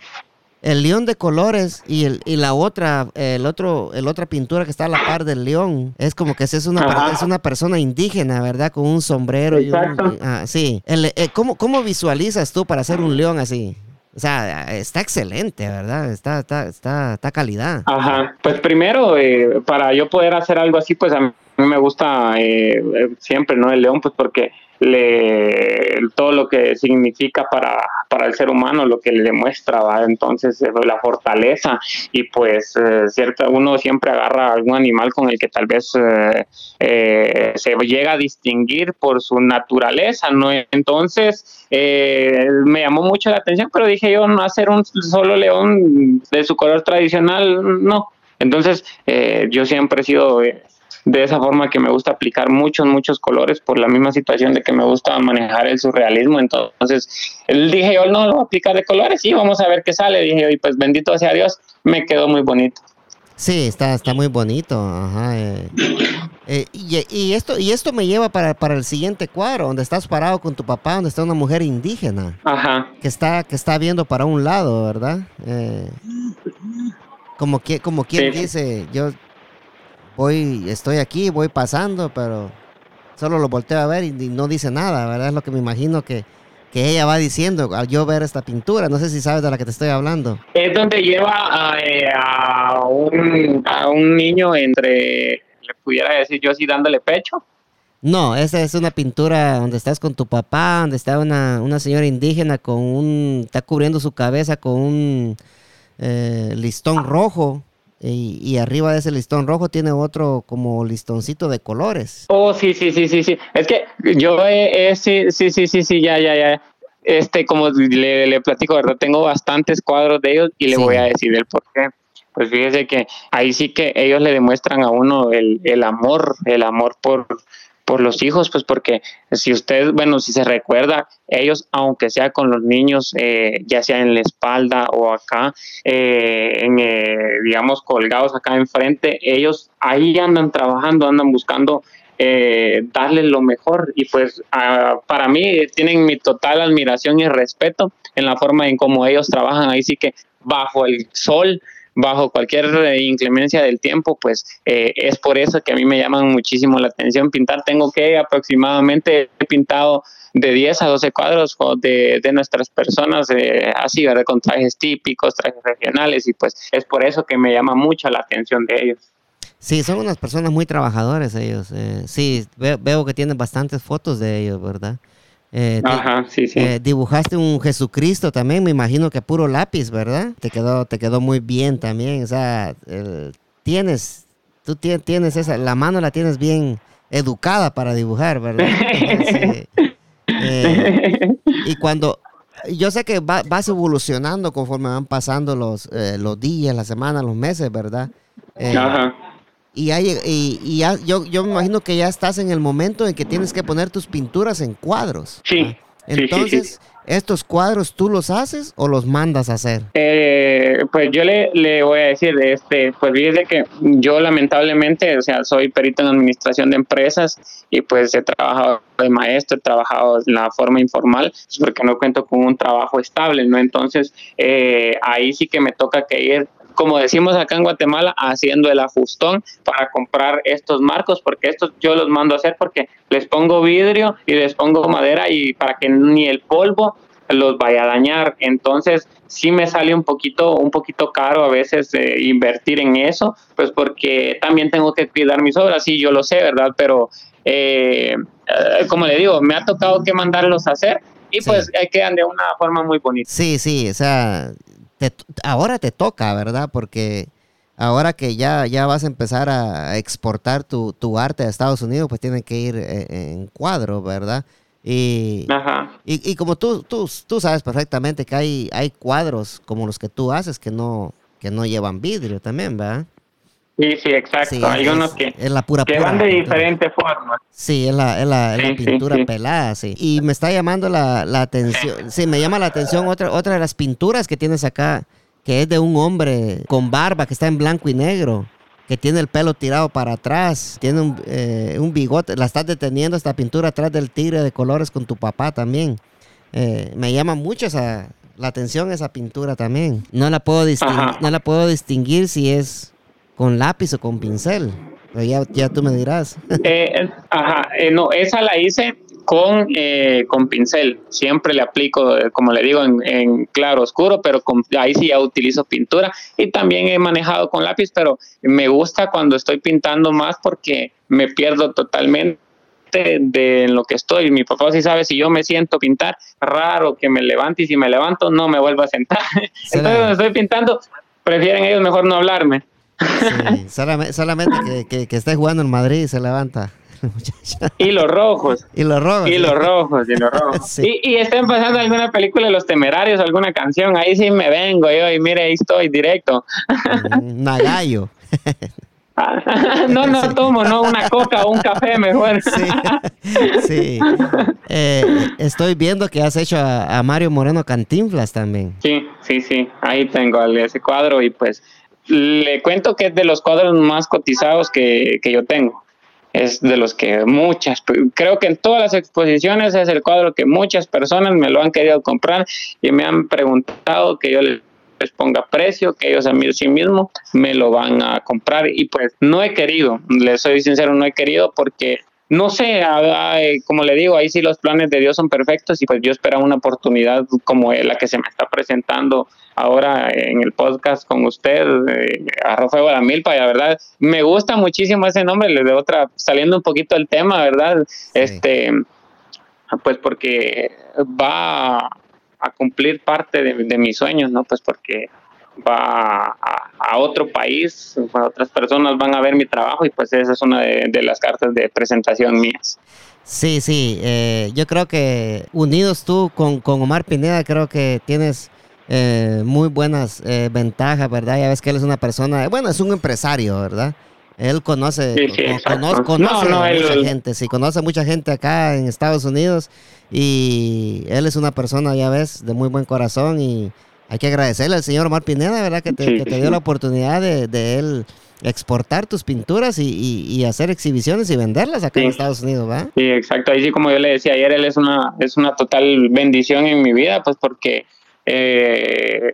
el león de colores y, el, y la otra, el otro, el otra pintura que está a la par del león, es como que es una, es una persona indígena, ¿verdad? Con un sombrero. Y un, ah, sí. Eh, ¿cómo, ¿Cómo visualizas tú para hacer un león así? O sea, está excelente, ¿verdad? Está, está, está, está calidad. Ajá. Pues primero, eh, para yo poder hacer algo así, pues a mí me gusta eh, siempre, ¿no? El león, pues porque le, todo lo que significa para, para el ser humano, lo que le demuestra, ¿va? entonces eh, la fortaleza y pues eh, cierto, uno siempre agarra algún animal con el que tal vez eh, se llega a distinguir por su naturaleza, ¿no? Entonces me llamó mucho la atención, pero dije yo no hacer un solo león de su color tradicional, no. Entonces yo siempre he sido de esa forma que me gusta aplicar muchos, muchos colores por la misma situación de que me gusta manejar el surrealismo. Entonces, él dije yo, no, lo voy a aplicar de colores y vamos a ver qué sale. Dije yo, y pues bendito sea Dios, me quedó muy bonito. Sí, está, está muy bonito. Ajá, eh. Eh, y, esto, y esto me lleva para, para, el siguiente cuadro, donde estás parado con tu papá, donde está una mujer indígena. Ajá. Que está, que está viendo para un lado, ¿verdad? Eh, como, que, como quien dice, yo voy, estoy aquí, voy pasando, pero solo lo volteo a ver y, no dice nada, ¿verdad? Es lo que me imagino que, que ella va diciendo al yo ver esta pintura. No sé si sabes de la que te estoy hablando. Es donde lleva a, eh, un, a un niño entre, le pudiera decir yo así, dándole pecho. No, esa es una pintura donde estás con tu papá, donde está una, una señora indígena con un, está cubriendo su cabeza con un eh, listón rojo y, arriba de ese listón rojo tiene otro como listoncito de colores. Oh, sí, sí, sí, sí, sí. Es que yo, eh, sí, sí, sí, sí, sí, ya, ya, ya. Este, como le, le platico, ¿verdad? Tengo bastantes cuadros de ellos y le voy a decir el por qué. Pues fíjese que ahí sí que ellos le demuestran a uno el, el amor, el amor por, por los hijos, pues porque si usted, bueno, si se recuerda, ellos, aunque sea con los niños, eh, ya sea en la espalda o acá, eh, en, eh, digamos, colgados acá enfrente, ellos ahí andan trabajando, andan buscando darle lo mejor. Y pues para mí tienen mi total admiración y respeto en la forma en cómo ellos trabajan. Ahí sí que bajo el sol bajo cualquier eh, inclemencia del tiempo, pues eh, es por eso que a mí me llaman muchísimo la atención pintar. Tengo que aproximadamente pintado de 10 a 12 cuadros de, de nuestras personas, eh, así, ¿verdad? Con trajes típicos, trajes regionales, y pues es por eso que me llama mucho la atención de ellos. Sí, son unas personas muy trabajadores ellos. sí, veo que tienen bastantes fotos de ellos, ¿verdad? Eh, Ajá, sí, sí. Eh, dibujaste un Jesucristo también, me imagino que puro lápiz, ¿verdad? Te quedó, te quedó muy bien también. O sea, tienes, tú tienes esa, la mano la tienes bien educada para dibujar, ¿verdad? Eh, y cuando, yo sé que vas evolucionando conforme van pasando los, los días, las semanas, los meses, ¿verdad? Ajá. Y, y, yo, yo me imagino que ya estás en el momento en que tienes que poner tus pinturas en cuadros. Sí. Entonces, ¿estos cuadros tú los haces o los mandas a hacer? Eh, pues yo le, le, voy a decir, este, pues fíjese que yo lamentablemente, o sea, soy perito en administración de empresas y pues he trabajado de maestro, he trabajado en la forma informal, pues, porque no cuento con un trabajo estable, ¿no? Entonces, eh, ahí sí que me toca que ir como decimos acá en Guatemala, haciendo el ajustón para comprar estos marcos, porque estos yo los mando a hacer porque les pongo vidrio y les pongo madera y para que ni el polvo los vaya a dañar. Entonces, sí me sale un poquito, un poquito caro a veces eh, invertir en eso, pues porque también tengo que cuidar mis obras, sí, yo lo sé, ¿verdad? Pero, eh, eh, como le digo, me ha tocado que mandarlos a hacer y pues quedan de una forma muy bonita. Sí, sí, o sea, ahora te toca, ¿verdad? Porque ahora que ya, ya vas a empezar a exportar tu, arte a Estados Unidos, pues tienen que ir eh, en, cuadro, ¿verdad? Y, y, como tú, tú, tú sabes perfectamente que hay, hay cuadros como los que tú haces que no, que no llevan vidrio también, ¿verdad? Sí, sí, exacto. Hay unos que, es la pura, que van de diferentes formas. Sí, es la, es la, pintura pelada, sí. Y me está llamando la, la atención, sí, me llama la atención otra, otra de las pinturas que tienes acá, que es de un hombre con barba que está en blanco y negro que tiene el pelo tirado para atrás, tiene un, eh, un, bigote, la estás deteniendo esta pintura atrás del tigre de colores con tu papá también. Eh, me llama mucho esa, la atención esa pintura también. No la puedo distinguir, no la puedo distinguir si es con lápiz o con pincel. Pero ya, ya tú me dirás. Eh, ajá, eh, no, esa la hice con, eh, con pincel. Siempre le aplico, como le digo, en, claro oscuro, pero ahí sí ya utilizo pintura. Y también he manejado con lápiz, pero me gusta cuando estoy pintando más porque me pierdo totalmente de lo que estoy. Mi papá sí sabe si yo me siento pintar, raro que me levante y si me levanto no me vuelvo a sentar. Entonces cuando estoy pintando, prefieren ellos mejor no hablarme. solamente, que, que, esté jugando en Madrid y se levanta. y los rojos. Y los rojos. Y los rojos, y los rojos. Y, y estén pasando alguna película de los temerarios, alguna canción, ahí sí me vengo yo y mire, ahí estoy directo. Nagallo. no, no tomo, no una coca o un café mejor. sí. Eh, estoy viendo que has hecho a, Mario Moreno Cantinflas también. Sí, sí, sí. Ahí tengo ese cuadro y pues le cuento que es de los cuadros más cotizados que, que yo tengo. Es de los que muchas, creo que en todas las exposiciones es el cuadro que muchas personas me lo han querido comprar y me han preguntado que yo les ponga precio, que ellos a mí sí mismo me lo van a comprar y pues no he querido, les soy sincero, no he querido porque no sé, como le digo, ahí sí los planes de Dios son perfectos y pues yo esperaba una oportunidad como la que se me está presentando ahora en el podcast con usted, eh, Arrofuego de la Milpa, y la verdad me gusta muchísimo ese nombre, le de otra, saliendo un poquito del tema, ¿verdad? Este, pues porque va a cumplir parte de, mis sueños, ¿no? Pues porque va a, otro país, otras personas van a ver mi trabajo y pues esa es una de, las cartas de presentación mías. Sí, sí, eh, yo creo que unidos tú con, con Omar Pineda, creo que tienes eh, muy buenas eh, ventajas, ¿verdad? Ya ves que él es una persona, bueno, es un empresario, ¿verdad? Él conoce, conoce, mucha gente, sí, conoce mucha gente acá en Estados Unidos y él es una persona, ya ves, de muy buen corazón y hay que agradecerle al señor Omar Pineda, ¿verdad? Que te, dio la oportunidad de, él exportar tus pinturas y, hacer exhibiciones y venderlas acá en Estados Unidos, ¿verdad? Sí, exacto. Ahí sí, como yo le decía ayer, él es una, es una total bendición en mi vida, pues porque eh,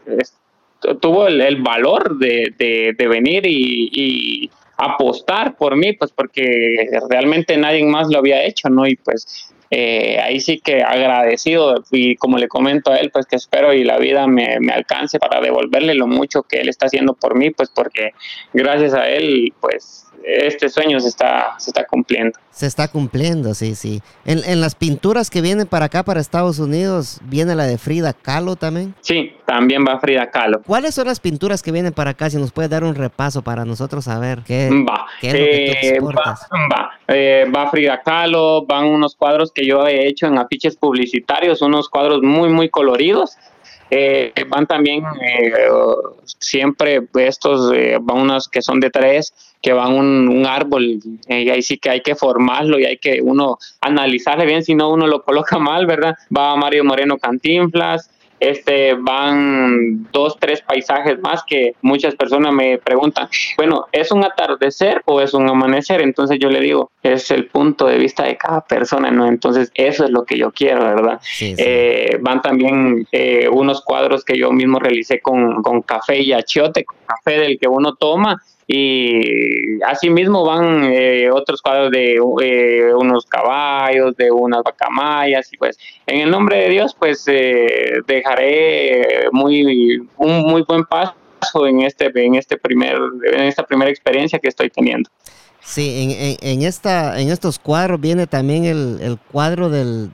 tuvo el, valor de, venir y apostar por mí, pues porque realmente nadie más lo había hecho, ¿no? Y pues eh, ahí sí que agradecido y como le comento a él, pues que espero y la vida me, me, alcance para devolverle lo mucho que él está haciendo por mí, pues porque gracias a él, pues este sueño se está, se está cumpliendo. Se está cumpliendo, sí, sí. En, en, las pinturas que vienen para acá, para Estados Unidos, ¿viene la de Frida Kahlo también? Sí, también va Frida Kahlo. ¿Cuáles son las pinturas que vienen para acá? Si nos puede dar un repaso para nosotros saber qué, va. es lo que tú eh, Va, eh, va Frida Kahlo, van unos cuadros que yo he hecho en afiches publicitarios, unos cuadros muy, muy coloridos eh, van también eh, siempre estos, eh, van unas que son de tres, que van un, un árbol, y ahí sí que hay que formarlo y hay que uno analizarle bien, si no uno lo coloca mal, ¿verdad? Va Mario Moreno Cantinflas, este, van dos, tres paisajes más que muchas personas me preguntan, bueno, ¿es un atardecer o es un amanecer? Entonces yo le digo, es el punto de vista de cada persona, ¿no? Entonces eso es lo que yo quiero, ¿verdad? Eh, van también eh, unos cuadros que yo mismo realicé con, con café y achiote, café del que uno toma y asimismo van eh, otros cuadros de eh, unos caballos, de unas vacamayas y pues en el nombre de Dios pues eh, dejaré muy un muy buen paso en este en este primer en esta primera experiencia que estoy teniendo. Sí, en, en, esta en estos cuadros viene también el, el cuadro del,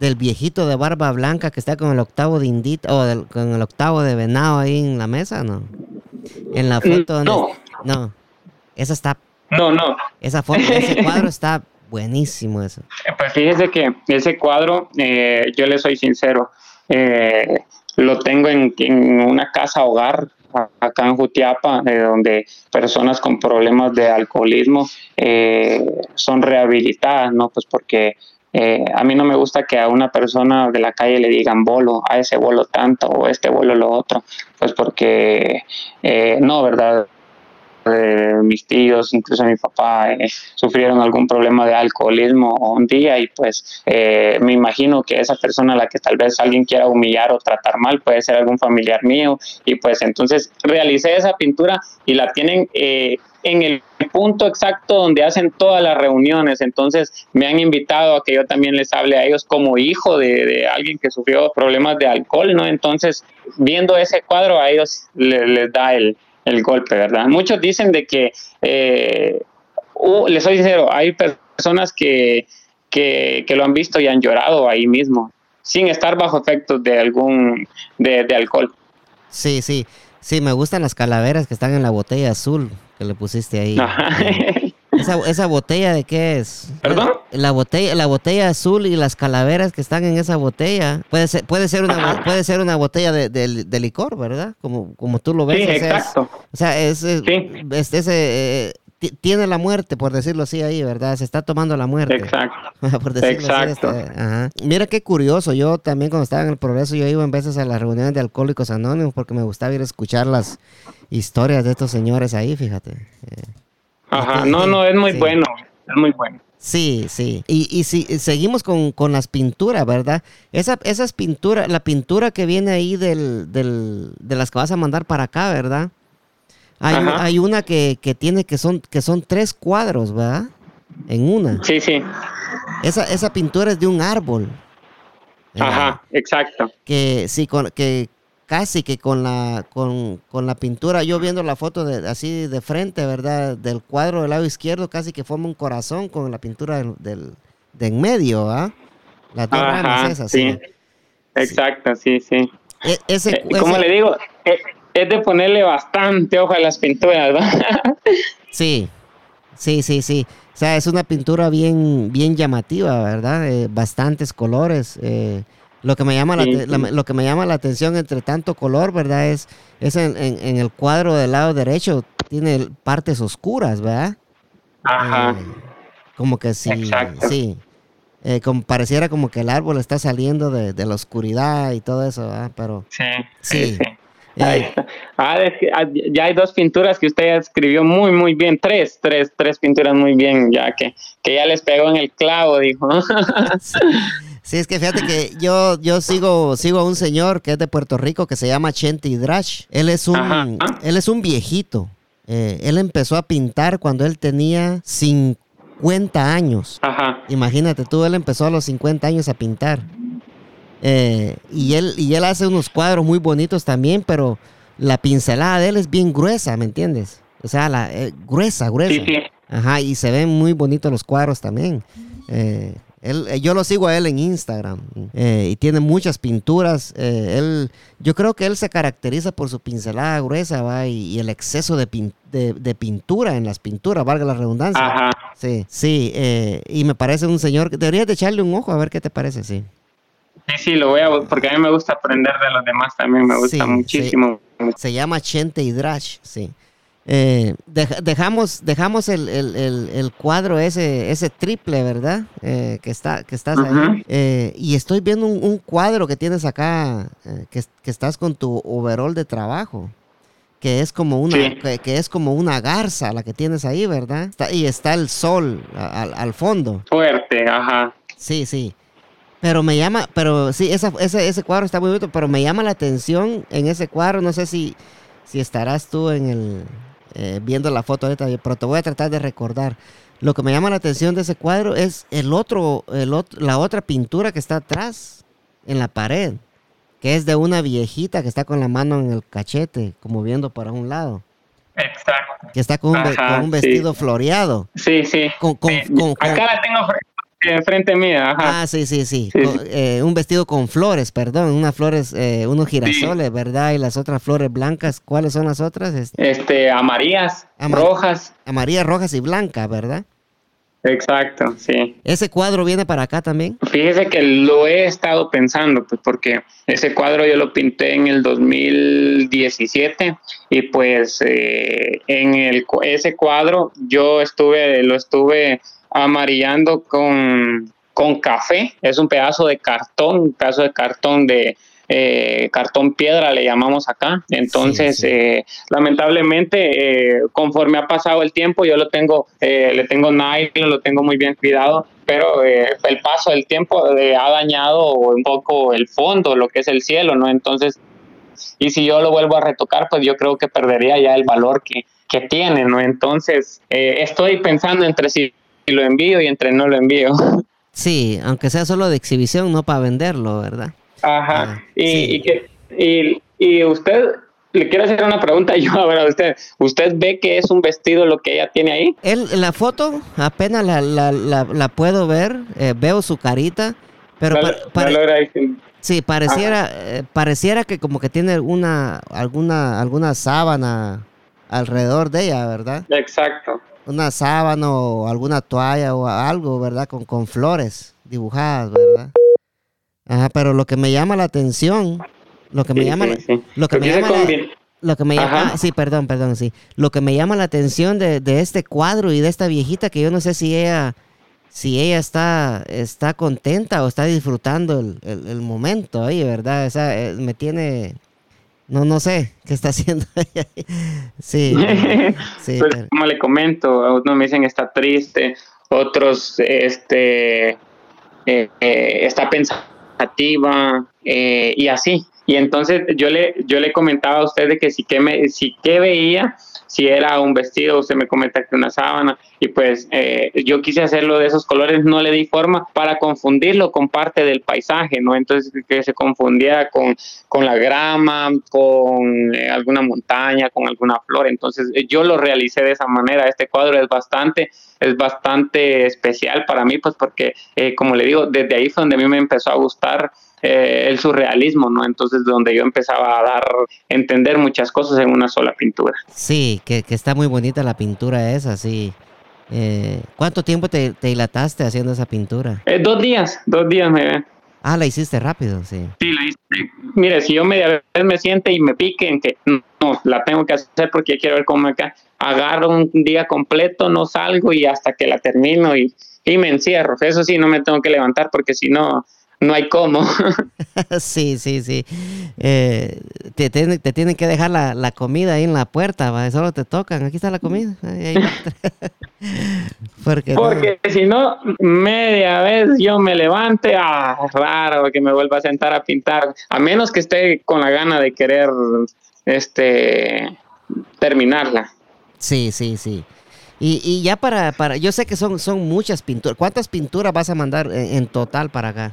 del viejito de barba blanca que está con el octavo de indita o con el octavo de venado ahí en la mesa, ¿no? En la foto. No. No, esa está. No, no. Esa foto, ese cuadro está buenísimo eso. Pues fíjese que ese cuadro, eh, yo le soy sincero, eh, lo tengo en, una casa hogar acá en Jutiapa, eh, donde personas con problemas de alcoholismo eh, son rehabilitadas, ¿no? Pues porque eh, a mí no me gusta que a una persona de la calle le digan bolo, a ese bolo tanto o este bolo lo otro, pues porque no, ¿verdad? Eh, mis tíos, incluso mi papá, eh, sufrieron algún problema de alcoholismo un día y pues eh, me imagino que esa persona a la que tal vez alguien quiera humillar o tratar mal puede ser algún familiar mío y pues entonces realicé esa pintura y la tienen en el punto exacto donde hacen todas las reuniones. Entonces me han invitado a que yo también les hable a ellos como hijo de, alguien que sufrió problemas de alcohol, ¿no? Entonces, viendo ese cuadro a ellos les da el, el golpe, ¿verdad? Muchos dicen de que, eh, les soy sincero, hay personas que, que, lo han visto y han llorado ahí mismo, sin estar bajo efectos de algún, de, de alcohol. Sí, sí, sí, me gustan las calaveras que están en la botella azul que le pusiste ahí. Esa, esa botella de qué es? ¿Perdón? La botella, la botella azul y las calaveras que están en esa botella. Puede ser, puede ser una, puede ser una botella de, de, licor, ¿verdad? Como, como tú lo ves. Sí, exacto. o sea, es, ese, eh, tiene la muerte, por decirlo así ahí, ¿verdad? Se está tomando la muerte. Exacto. por decirlo Exacto. Así, este, Mira qué curioso. Yo también cuando estaba en el progreso, yo iba en veces a las reuniones de alcohólicos anónimos porque me gustaba ir a escuchar las historias de estos señores ahí, fíjate. Eh, Ajá, no, no, es muy bueno, es muy bueno. Sí, sí. Y, y si seguimos con, las pinturas, ¿verdad? Esa, esas pinturas, la pintura que viene ahí del, del, de las que vas a mandar para acá, ¿verdad? Hay, hay una que, tiene que son, que son tres cuadros, ¿verdad? En una. Sí, sí. Esa, esa pintura es de un árbol. Ajá, exacto. Que sí, con, que, casi que con la, con, la pintura, yo viendo la foto de, así de frente, ¿verdad? Del cuadro del lado izquierdo, casi que forma un corazón con la pintura del, de en medio, ¿ah? Las dos ramas esas, sí. Exacto, sí, sí. E, ese, eh, como le digo, es, es, de ponerle bastante ojo a las pinturas, ¿verdad? sí, sí, sí, sí. O sea, es una pintura bien, bien llamativa, ¿verdad? Eh, bastantes colores. Eh, lo que me llama la, lo que me llama la atención entre tanto color, ¿verdad? Es, es en, en, el cuadro del lado derecho tiene partes oscuras, ¿verdad? Ajá. Eh, como que sí, sí. Eh, como pareciera como que el árbol está saliendo de, de la oscuridad y todo eso, ¿verdad? Pero sí, sí. sí. Eh, ah, ah, ya hay dos pinturas que usted escribió muy, muy bien. Tres, tres, tres pinturas muy bien, ya que, que ya les pegó en el clavo, dijo. Sí, es que fíjate que yo, yo sigo, sigo a un señor que es de Puerto Rico que se llama Chente Hidrash. Él es un, él es un viejito. Eh, él empezó a pintar cuando él tenía 50 años. Ajá. Imagínate tú, él empezó a los 50 años a pintar. Eh, y, él, y él hace unos cuadros muy bonitos también, pero la pincelada de él es bien gruesa, ¿me entiendes? O sea, la, eh, gruesa, gruesa. Sí, sí. Ajá, y se ven muy bonitos los cuadros también. Eh, él, eh, yo lo sigo a él en Instagram eh, y tiene muchas pinturas. Eh, él, yo creo que él se caracteriza por su pincelada gruesa ¿va? Y, el exceso de, de, pintura en las pinturas, valga la redundancia. Ajá. Sí, sí. y me parece un señor que deberías de echarle un ojo a ver qué te parece, sí. Sí, sí, lo voy a, porque a mí me gusta aprender de los demás también, me gusta muchísimo. Se llama Chente Hidrash, sí. Eh, dejamos dejamos el, el, el, cuadro ese ese triple, ¿verdad? Eh, que está que estás ahí. Eh, y estoy viendo un, cuadro que tienes acá, que, que, estás con tu overall de trabajo, que es como una que, es como una garza la que tienes ahí, ¿verdad? y está el sol al, al fondo. Fuerte, ajá. Sí, sí. Pero me llama, pero sí, esa, ese, ese cuadro está muy bonito, pero me llama la atención en ese cuadro, no sé si, si estarás tú en el, eh, viendo la foto ahorita, pero te voy a tratar de recordar. Lo que me llama la atención de ese cuadro es el otro, el la otra pintura que está atrás, en la pared, que es de una viejita que está con la mano en el cachete, como viendo para un lado. Exacto. Que está con un, vestido floreado. Sí, sí. Acá la tengo enfrente mía. Ajá. Ah, sí, sí, sí. Eh, un vestido con flores, perdón, unas flores, eh, unos girasoles, ¿verdad? Y las otras flores blancas, ¿cuáles son las otras? Este, este amarillas, rojas. Amarillas, rojas y blancas, ¿verdad? Exacto, sí. ¿Ese cuadro viene para acá también? Fíjese que lo he estado pensando, pues porque ese cuadro yo lo pinté en el 2017 y pues eh, en el, ese cuadro yo estuve, lo estuve amarillando con, con café, es un pedazo de cartón, un pedazo de cartón de eh, cartón piedra le llamamos acá. Entonces, Eh, lamentablemente, eh, conforme ha pasado el tiempo, yo lo tengo, eh, le tengo nylon, lo tengo muy bien cuidado, pero el paso del tiempo ha dañado un poco el fondo, lo que es el cielo, ¿no? Entonces, y si yo lo vuelvo a retocar, pues yo creo que perdería ya el valor que, que tiene, ¿no? Entonces, estoy pensando entre si lo envío y entre no lo envío. Sí, aunque sea solo de exhibición, no para venderlo, ¿verdad? Ajá. Ah, y, que, y, usted, le quiero hacer una pregunta yo, a ver, a usted, ¿usted ve que es un vestido lo que ella tiene ahí? Él, la foto apenas la, la, la, puedo ver, eh, veo su carita, pero... sí, pareciera, eh, pareciera que como que tiene una, alguna, alguna sábana alrededor de ella, ¿verdad? Exacto. Una sábana o alguna toalla o algo, ¿verdad? Con, con flores dibujadas, ¿verdad? Ajá, pero lo que me llama la atención, lo que me llama, lo que me llama, lo que me llama, sí, perdón, perdón, sí, lo que me llama la atención de, de, este cuadro y de esta viejita que yo no sé si ella, si ella está, está contenta o está disfrutando el, el, momento ahí, verdad, o sea, eh, me tiene, no, no sé qué está haciendo ella. sí, sí pues, como le comento, unos me dicen está triste, otros, este, eh, eh, está pensando eh, y así. Y entonces yo le, yo le comentaba a usted de que si que, me, si que veía, si era un vestido, usted me comenta que una sábana, y pues eh, yo quise hacerlo de esos colores, no le di forma para confundirlo con parte del paisaje, ¿no? Entonces que se confundiera con, con la grama, con eh, alguna montaña, con alguna flor. Entonces yo lo realicé de esa manera. Este cuadro es bastante, es bastante especial para mí, pues porque, como le digo, desde ahí fue donde a mí me empezó a gustar eh, el surrealismo, ¿no? Entonces, donde yo empezaba a dar, entender muchas cosas en una sola pintura. Sí, que, está muy bonita la pintura esa, sí. Eh, ¿Cuánto tiempo te, dilataste haciendo esa pintura? Eh, dos días, dos días me Ah, la hiciste rápido, sí. Sí, la hice. Mire, si yo me, me siente y me pique en que no, la tengo que hacer porque quiero ver cómo acá, agarro un día completo, no salgo y hasta que la termino y, y me encierro. Eso sí, no me tengo que levantar porque si no, no hay cómo. sí, sí, sí. Eh, te, te, tienen que dejar la, comida ahí en la puerta, solo te tocan. Aquí está la comida. Porque, si no, media vez yo me levante, ah, raro que me vuelva a sentar a pintar, a menos que esté con la gana de querer este terminarla. Sí, sí, sí. Y, y ya para, para, yo sé que son, son muchas pinturas. ¿Cuántas pinturas vas a mandar en, total para acá?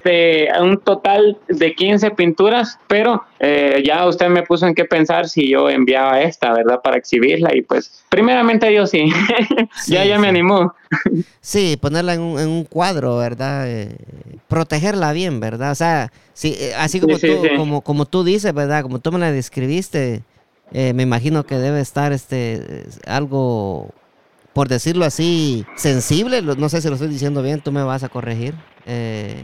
un total de 15 pinturas, pero eh, ya usted me puso en qué pensar si yo enviaba esta, ¿verdad? Para exhibirla y pues primeramente yo sí, ya, ya me animó. sí, ponerla en un, en un cuadro, ¿verdad? Eh, protegerla bien, ¿verdad? O sea, sí, eh, así como, tú, como, como tú dices, ¿verdad? Como tú me la describiste, me imagino que debe estar este algo por decirlo así, sensible, no sé si lo estoy diciendo bien, tú me vas a corregir. Eh,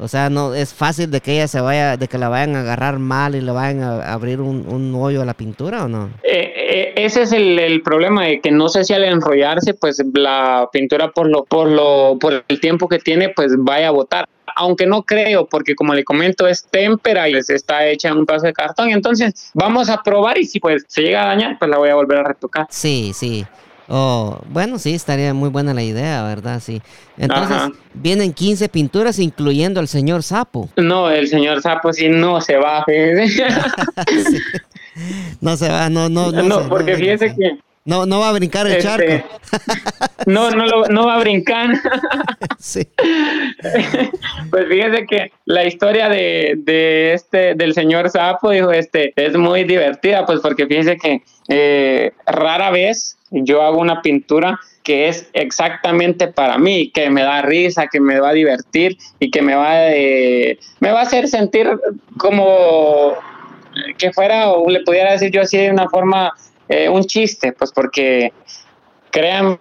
o sea, no es fácil de que ella se vaya, de que la vayan a agarrar mal y le vayan a abrir un, hoyo a la pintura o no. Eh, eh, ese es el, problema de que no sé si al enrollarse, pues la pintura por lo, por lo, por el tiempo que tiene, pues vaya a botar. Aunque no creo, porque como le comento, es témpera y está hecha en un pedazo de cartón. Entonces, vamos a probar y si pues se llega a dañar, pues la voy a volver a retocar. Sí, sí. Oh, bueno, sí, estaría muy buena la idea, ¿verdad? Sí. Entonces, vienen 15 pinturas incluyendo al señor Sapo. No, el señor Sapo sí no se va. No se va, no, no, no. No, porque fíjese que... No, no va a brincar el este, charco. No, no, lo, no va a brincar. Sí. Pues fíjese que la historia de, de, este, del señor Sapo, dijo, este, es muy divertida, pues porque fíjese que eh, rara vez yo hago una pintura que es exactamente para mí, que me da risa, que me va a divertir y que me va, me va a hacer sentir como que fuera, o le pudiera decir yo así de una forma, eh, un chiste, pues porque créanme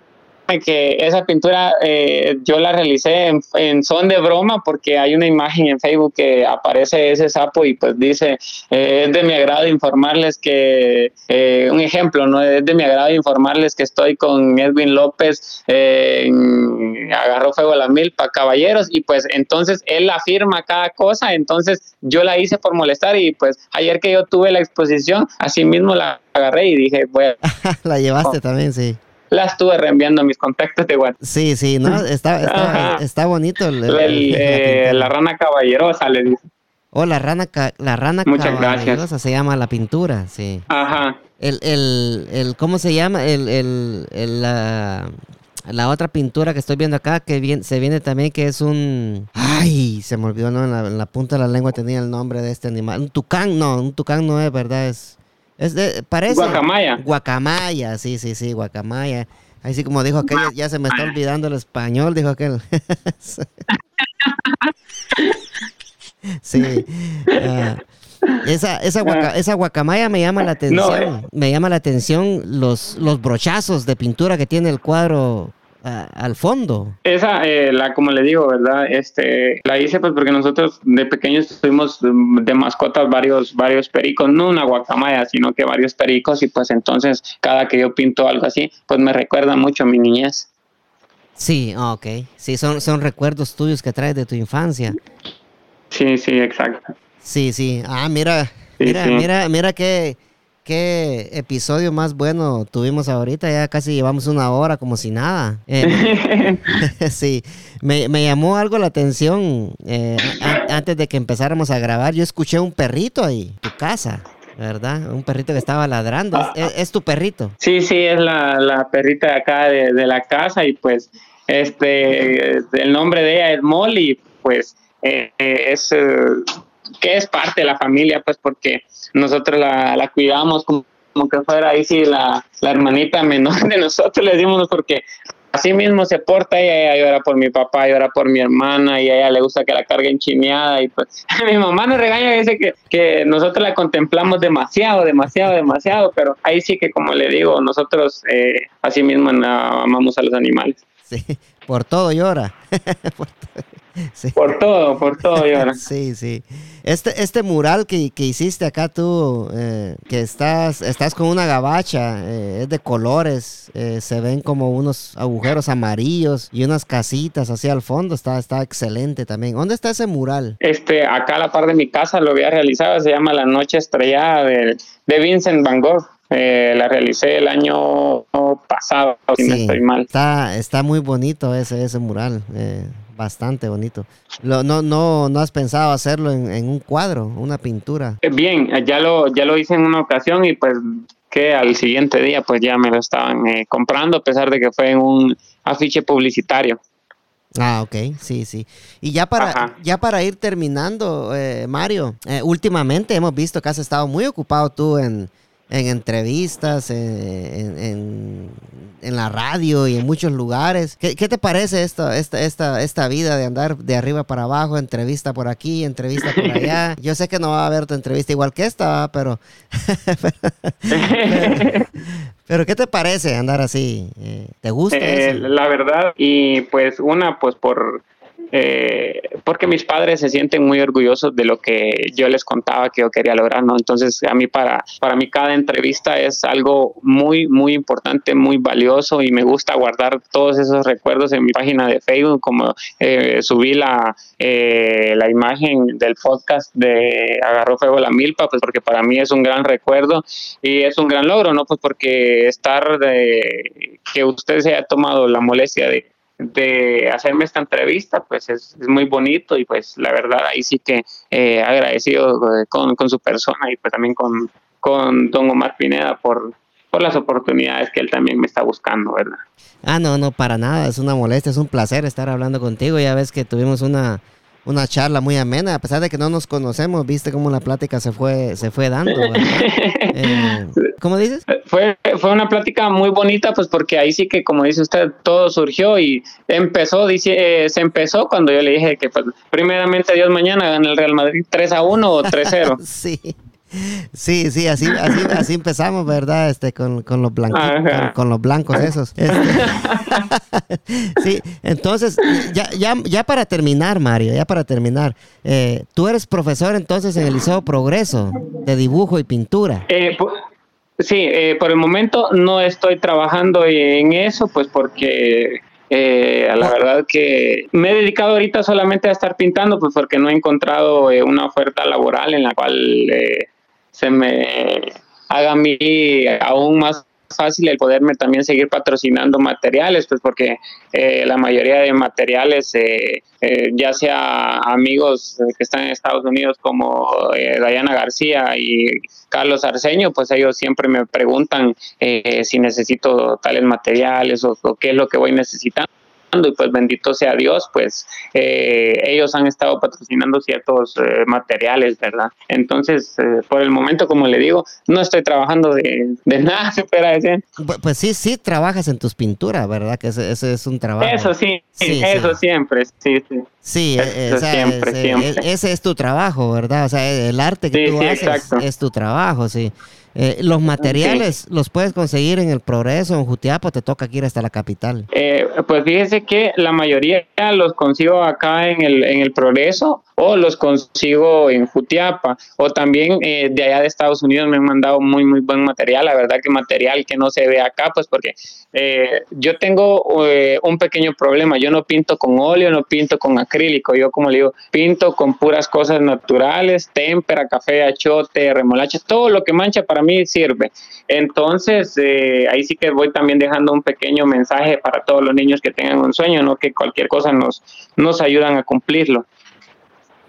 que esa pintura eh, yo la realicé en, son de broma porque hay una imagen en Facebook que aparece ese sapo y pues dice, eh, es de mi agrado informarles que, eh, un ejemplo, ¿no? Es de mi agrado informarles que estoy con Edwin López, agarró fuego a la milpa, caballeros, y pues entonces él afirma cada cosa, entonces yo la hice por molestar y pues ayer que yo tuve la exposición, así mismo la agarré y dije, a... la llevaste también, sí la estuve reenviando a mis contactos de WhatsApp. Sí, sí, no, está, está, bonito. Eh, la rana caballerosa, le dice. Oh, la rana, la rana Muchas caballerosa se llama la pintura, sí. Ajá. El, el, el ¿cómo se llama? El, el, el la, la, otra pintura que estoy viendo acá, que viene, se viene también, que es un... Ay, se me olvidó, ¿no? En la, en la punta de la lengua tenía el nombre de este animal. Un tucán, no, un tucán no es, ¿verdad? Es... Es de, parece. Guacamaya. Guacamaya, sí, sí, sí, guacamaya. Así como dijo aquel, ya se me está olvidando el español, dijo aquel. sí. Ah, esa, esa, esa guacamaya me llama la atención. Me llama la atención los, los brochazos de pintura que tiene el cuadro al fondo. Esa, eh, la como le digo, ¿verdad? Este, la hice pues porque nosotros de pequeños tuvimos de mascotas varios, varios pericos, no una guacamaya, sino que varios pericos y pues entonces cada que yo pinto algo así, pues me recuerda mucho a mi niñez. Sí, ok. Sí, son, son recuerdos tuyos que traes de tu infancia. Sí, sí, exacto. Sí, sí. Ah, mira, mira, mira, mira que qué episodio más bueno tuvimos ahorita. Ya casi llevamos una hora como si nada. Eh, sí, me, llamó algo la atención eh, antes de que empezáramos a grabar. Yo escuché un perrito ahí, tu casa. ¿verdad? Un perrito que estaba ladrando. ¿Es, tu perrito? Sí, sí, es la, perrita de acá de, la casa y pues este, el nombre de ella es Molly, pues eh, es que es parte de la familia, pues porque nosotros la, la cuidamos como, que fuera ahí sí la, la hermanita menor de nosotros, le decimos porque así mismo se porta ella, ella llora por mi papá, llora por mi hermana y a ella le gusta que la carguen chineada y pues mi mamá nos regaña y dice que, que nosotros la contemplamos demasiado, demasiado, demasiado, pero ahí sí que como le digo, nosotros eh, así mismo amamos a los animales. Sí, por todo llora. por todo, Yora. sí, sí. Este, este mural que, hiciste acá tú, eh, que estás, estás con una gabacha, eh, es de colores, eh, se ven como unos agujeros amarillos y unas casitas así al fondo, está, está excelente también. ¿Dónde está ese mural? Este, acá a la par de mi casa lo había realizado, se llama La Noche Estrellada de, de Vincent Van Gogh. la realicé el año pasado, si no estoy mal. Está, está muy bonito ese, ese mural bastante bonito. Lo, no, no, ¿No has pensado hacerlo en, un cuadro, una pintura? Eh, bien, ya lo, ya lo hice en una ocasión y pues que al siguiente día pues ya me lo estaban eh, comprando a pesar de que fue en un afiche publicitario. Ah, ok, sí, sí. Y ya para, ya para ir terminando, eh, Mario, últimamente hemos visto que has estado muy ocupado tú en, en entrevistas, en, en, la radio y en muchos lugares. ¿Qué, te parece esta, esta, esta, esta vida de andar de arriba para abajo, entrevista por aquí, entrevista por allá? Yo sé que no va a haber tu entrevista igual que esta, pero... pero, ¿qué te parece andar así? Eh, ¿Te gusta? Eh, la verdad, y pues una, pues por eh, porque mis padres se sienten muy orgullosos de lo que yo les contaba que yo quería lograr, ¿no? Entonces, a mí para, para mí cada entrevista es algo muy, muy importante, muy valioso y me gusta guardar todos esos recuerdos en mi página de Facebook, como eh, subí la, eh, la imagen del podcast de Agarró Fuego la Milpa, pues porque para mí es un gran recuerdo y es un gran logro, ¿no? Pues porque estar de que usted se haya tomado la molestia de de hacerme esta entrevista, pues es, muy bonito y pues la verdad ahí sí que eh, agradecido eh, con, su persona y pues también con, con don Omar Pineda por, por las oportunidades que él también me está buscando, ¿verdad? Ah, no, no, para nada, es una molestia, es un placer estar hablando contigo, ya ves que tuvimos una una charla muy amena, a pesar de que no nos conocemos, viste cómo la plática se fue, se fue dando. Eh, ¿Cómo dices? Fue, fue una plática muy bonita, pues porque ahí sí que, como dice usted, todo surgió y empezó, dice, eh, se empezó cuando yo le dije que, pues, primeramente Dios mañana gana el Real Madrid 3 a 1 o 3 0. sí. Sí, sí, así, así, así empezamos, ¿verdad? Este, con, con los blanquitos, con, los blancos esos. Este. sí, entonces, ya, ya, ya para terminar, Mario, ya para terminar, eh, tú eres profesor entonces en el Liceo Progreso de dibujo y pintura. Eh, sí, eh, por el momento no estoy trabajando en eso, pues porque eh, la verdad que me he dedicado ahorita solamente a estar pintando, pues porque no he encontrado eh, una oferta laboral en la cual eh, se me haga a mí aún más fácil el poderme también seguir patrocinando materiales, pues porque eh, la mayoría de materiales, eh, eh, ya sea amigos que están en Estados Unidos como Dayana García y Carlos Arceño, pues ellos siempre me preguntan si necesito tales materiales o, o qué es lo que voy necesitando y pues bendito sea Dios, pues eh, ellos han estado patrocinando ciertos eh, materiales, ¿verdad? Entonces, eh, por el momento, como le digo, no estoy trabajando de, nada, se espera decir. Pues sí, sí trabajas en tus pinturas, ¿verdad? Que ese, es un trabajo. Eso sí, eso siempre, sí, sí. Sí, siempre, ese es tu trabajo, ¿verdad? O sea, el arte que tú haces es tu trabajo, sí. Eh, ¿Los materiales los puedes conseguir en el Progreso, en Jutiapa, te toca ir hasta la capital? Eh, pues fíjese que la mayoría los consigo acá en el, en el Progreso o los consigo en Jutiapa. O también eh, de allá de Estados Unidos me han mandado muy muy buen material, la verdad que material que no se ve acá, pues porque yo tengo un pequeño problema, yo no pinto con óleo, no pinto con acrílico, yo como le digo, pinto con puras cosas naturales, témpera, café, achote, remolacha, todo lo que mancha para mí sirve. Entonces, eh, ahí sí que voy también dejando un pequeño mensaje para todos los niños que tengan un sueño, ¿no? Que cualquier cosa nos, nos ayudan a cumplirlo.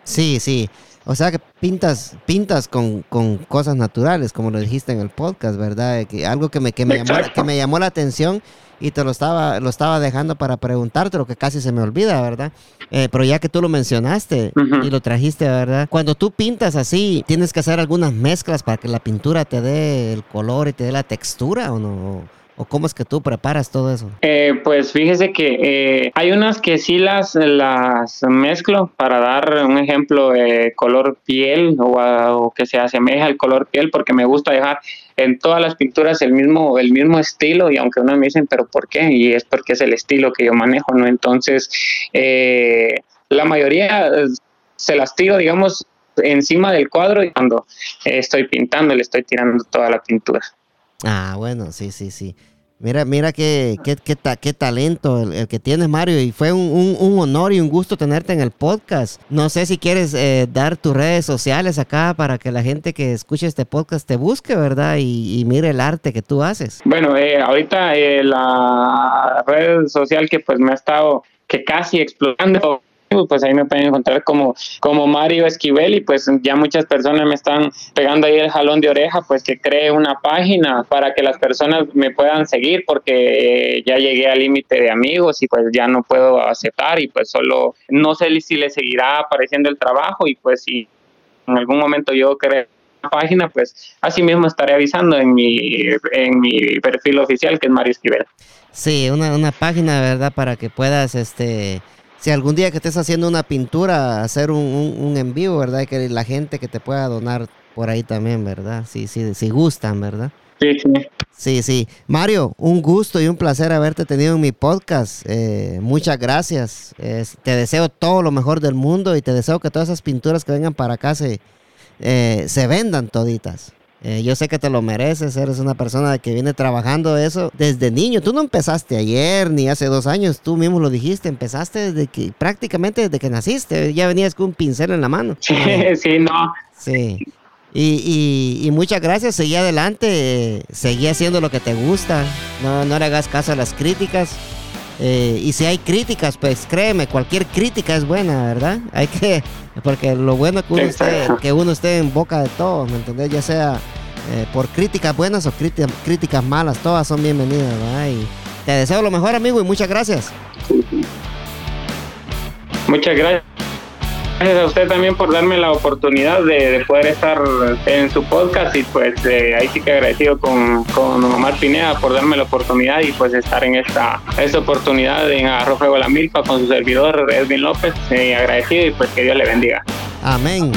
Sí, sí. O sea que pintas, pintas con, con, cosas naturales, como lo dijiste en el podcast, ¿verdad? Que algo que me, que me, llamó, que me llamó la atención y te lo estaba, lo estaba dejando para preguntarte, lo que casi se me olvida, ¿verdad? Eh, pero ya que tú lo mencionaste y lo trajiste, ¿verdad? Cuando tú pintas así, ¿tienes que hacer algunas mezclas para que la pintura te dé el color y te dé la textura o no? ¿O cómo es que tú preparas todo eso? Eh, pues fíjese que eh, hay unas que sí las, las mezclo para dar un ejemplo de color piel o, que se asemeja al color piel porque me gusta dejar en todas las pinturas el mismo, el mismo estilo y aunque uno me dicen, pero ¿por qué? Y es porque es el estilo que yo manejo, ¿no? Entonces, eh, la mayoría se las tiro, digamos, encima del cuadro y cuando estoy pintando le estoy tirando toda la pintura. Ah, bueno, sí, sí, sí. Mira, mira qué, qué, qué, qué talento el, que tienes, Mario. Y fue un, un, honor y un gusto tenerte en el podcast. No sé si quieres eh, dar tus redes sociales acá para que la gente que escuche este podcast te busque, ¿verdad? Y, mire el arte que tú haces. Bueno, eh, ahorita eh, la red social que pues me ha estado que casi explotando pues ahí me pueden encontrar como, como Mario Esquivel y pues ya muchas personas me están pegando ahí el jalón de oreja, pues que cree una página para que las personas me puedan seguir porque ya llegué al límite de amigos y pues ya no puedo aceptar y pues solo no sé si le seguirá apareciendo el trabajo y pues si en algún momento yo creo página, pues así mismo estaré avisando en mi, en mi perfil oficial que es Mario Esquivel. Sí, una, una página, ¿verdad? Para que puedas este si algún día que estés haciendo una pintura, hacer un, un, en vivo, ¿verdad? Que la gente que te pueda donar por ahí también, ¿verdad? Si, sí, si gustan, ¿verdad? Sí, sí. Sí, sí. Mario, un gusto y un placer haberte tenido en mi podcast. Eh, muchas gracias. te deseo todo lo mejor del mundo y te deseo que todas esas pinturas que vengan para acá se, eh, se vendan toditas. Eh, yo sé que te lo mereces, eres una persona que viene trabajando eso desde niño. Tú no empezaste ayer ni hace dos años, tú mismo lo dijiste, empezaste desde que prácticamente desde que naciste, ya venías con un pincel en la mano. Sí, sí, no. Sí. Y, y, muchas gracias, seguí adelante, seguí haciendo lo que te gusta, no, no le hagas caso a las críticas. Eh, y si hay críticas, pues créeme, cualquier crítica es buena, ¿verdad? Hay que, porque lo bueno que uno, esté, que uno esté en boca de todos, ¿me entendés? Ya sea eh, por críticas buenas o críticas malas, todas son bienvenidas, ¿verdad? Y te deseo lo mejor, amigo, y muchas gracias. Muchas gracias gracias a usted también por darme la oportunidad de, poder estar en su podcast y pues eh, ahí sí que agradecido con, con Omar Pineda por darme la oportunidad y pues estar en esta, esta oportunidad en Arroz Fuego La Milpa con su servidor Edwin López. Eh, agradecido y pues que Dios le bendiga. Amén.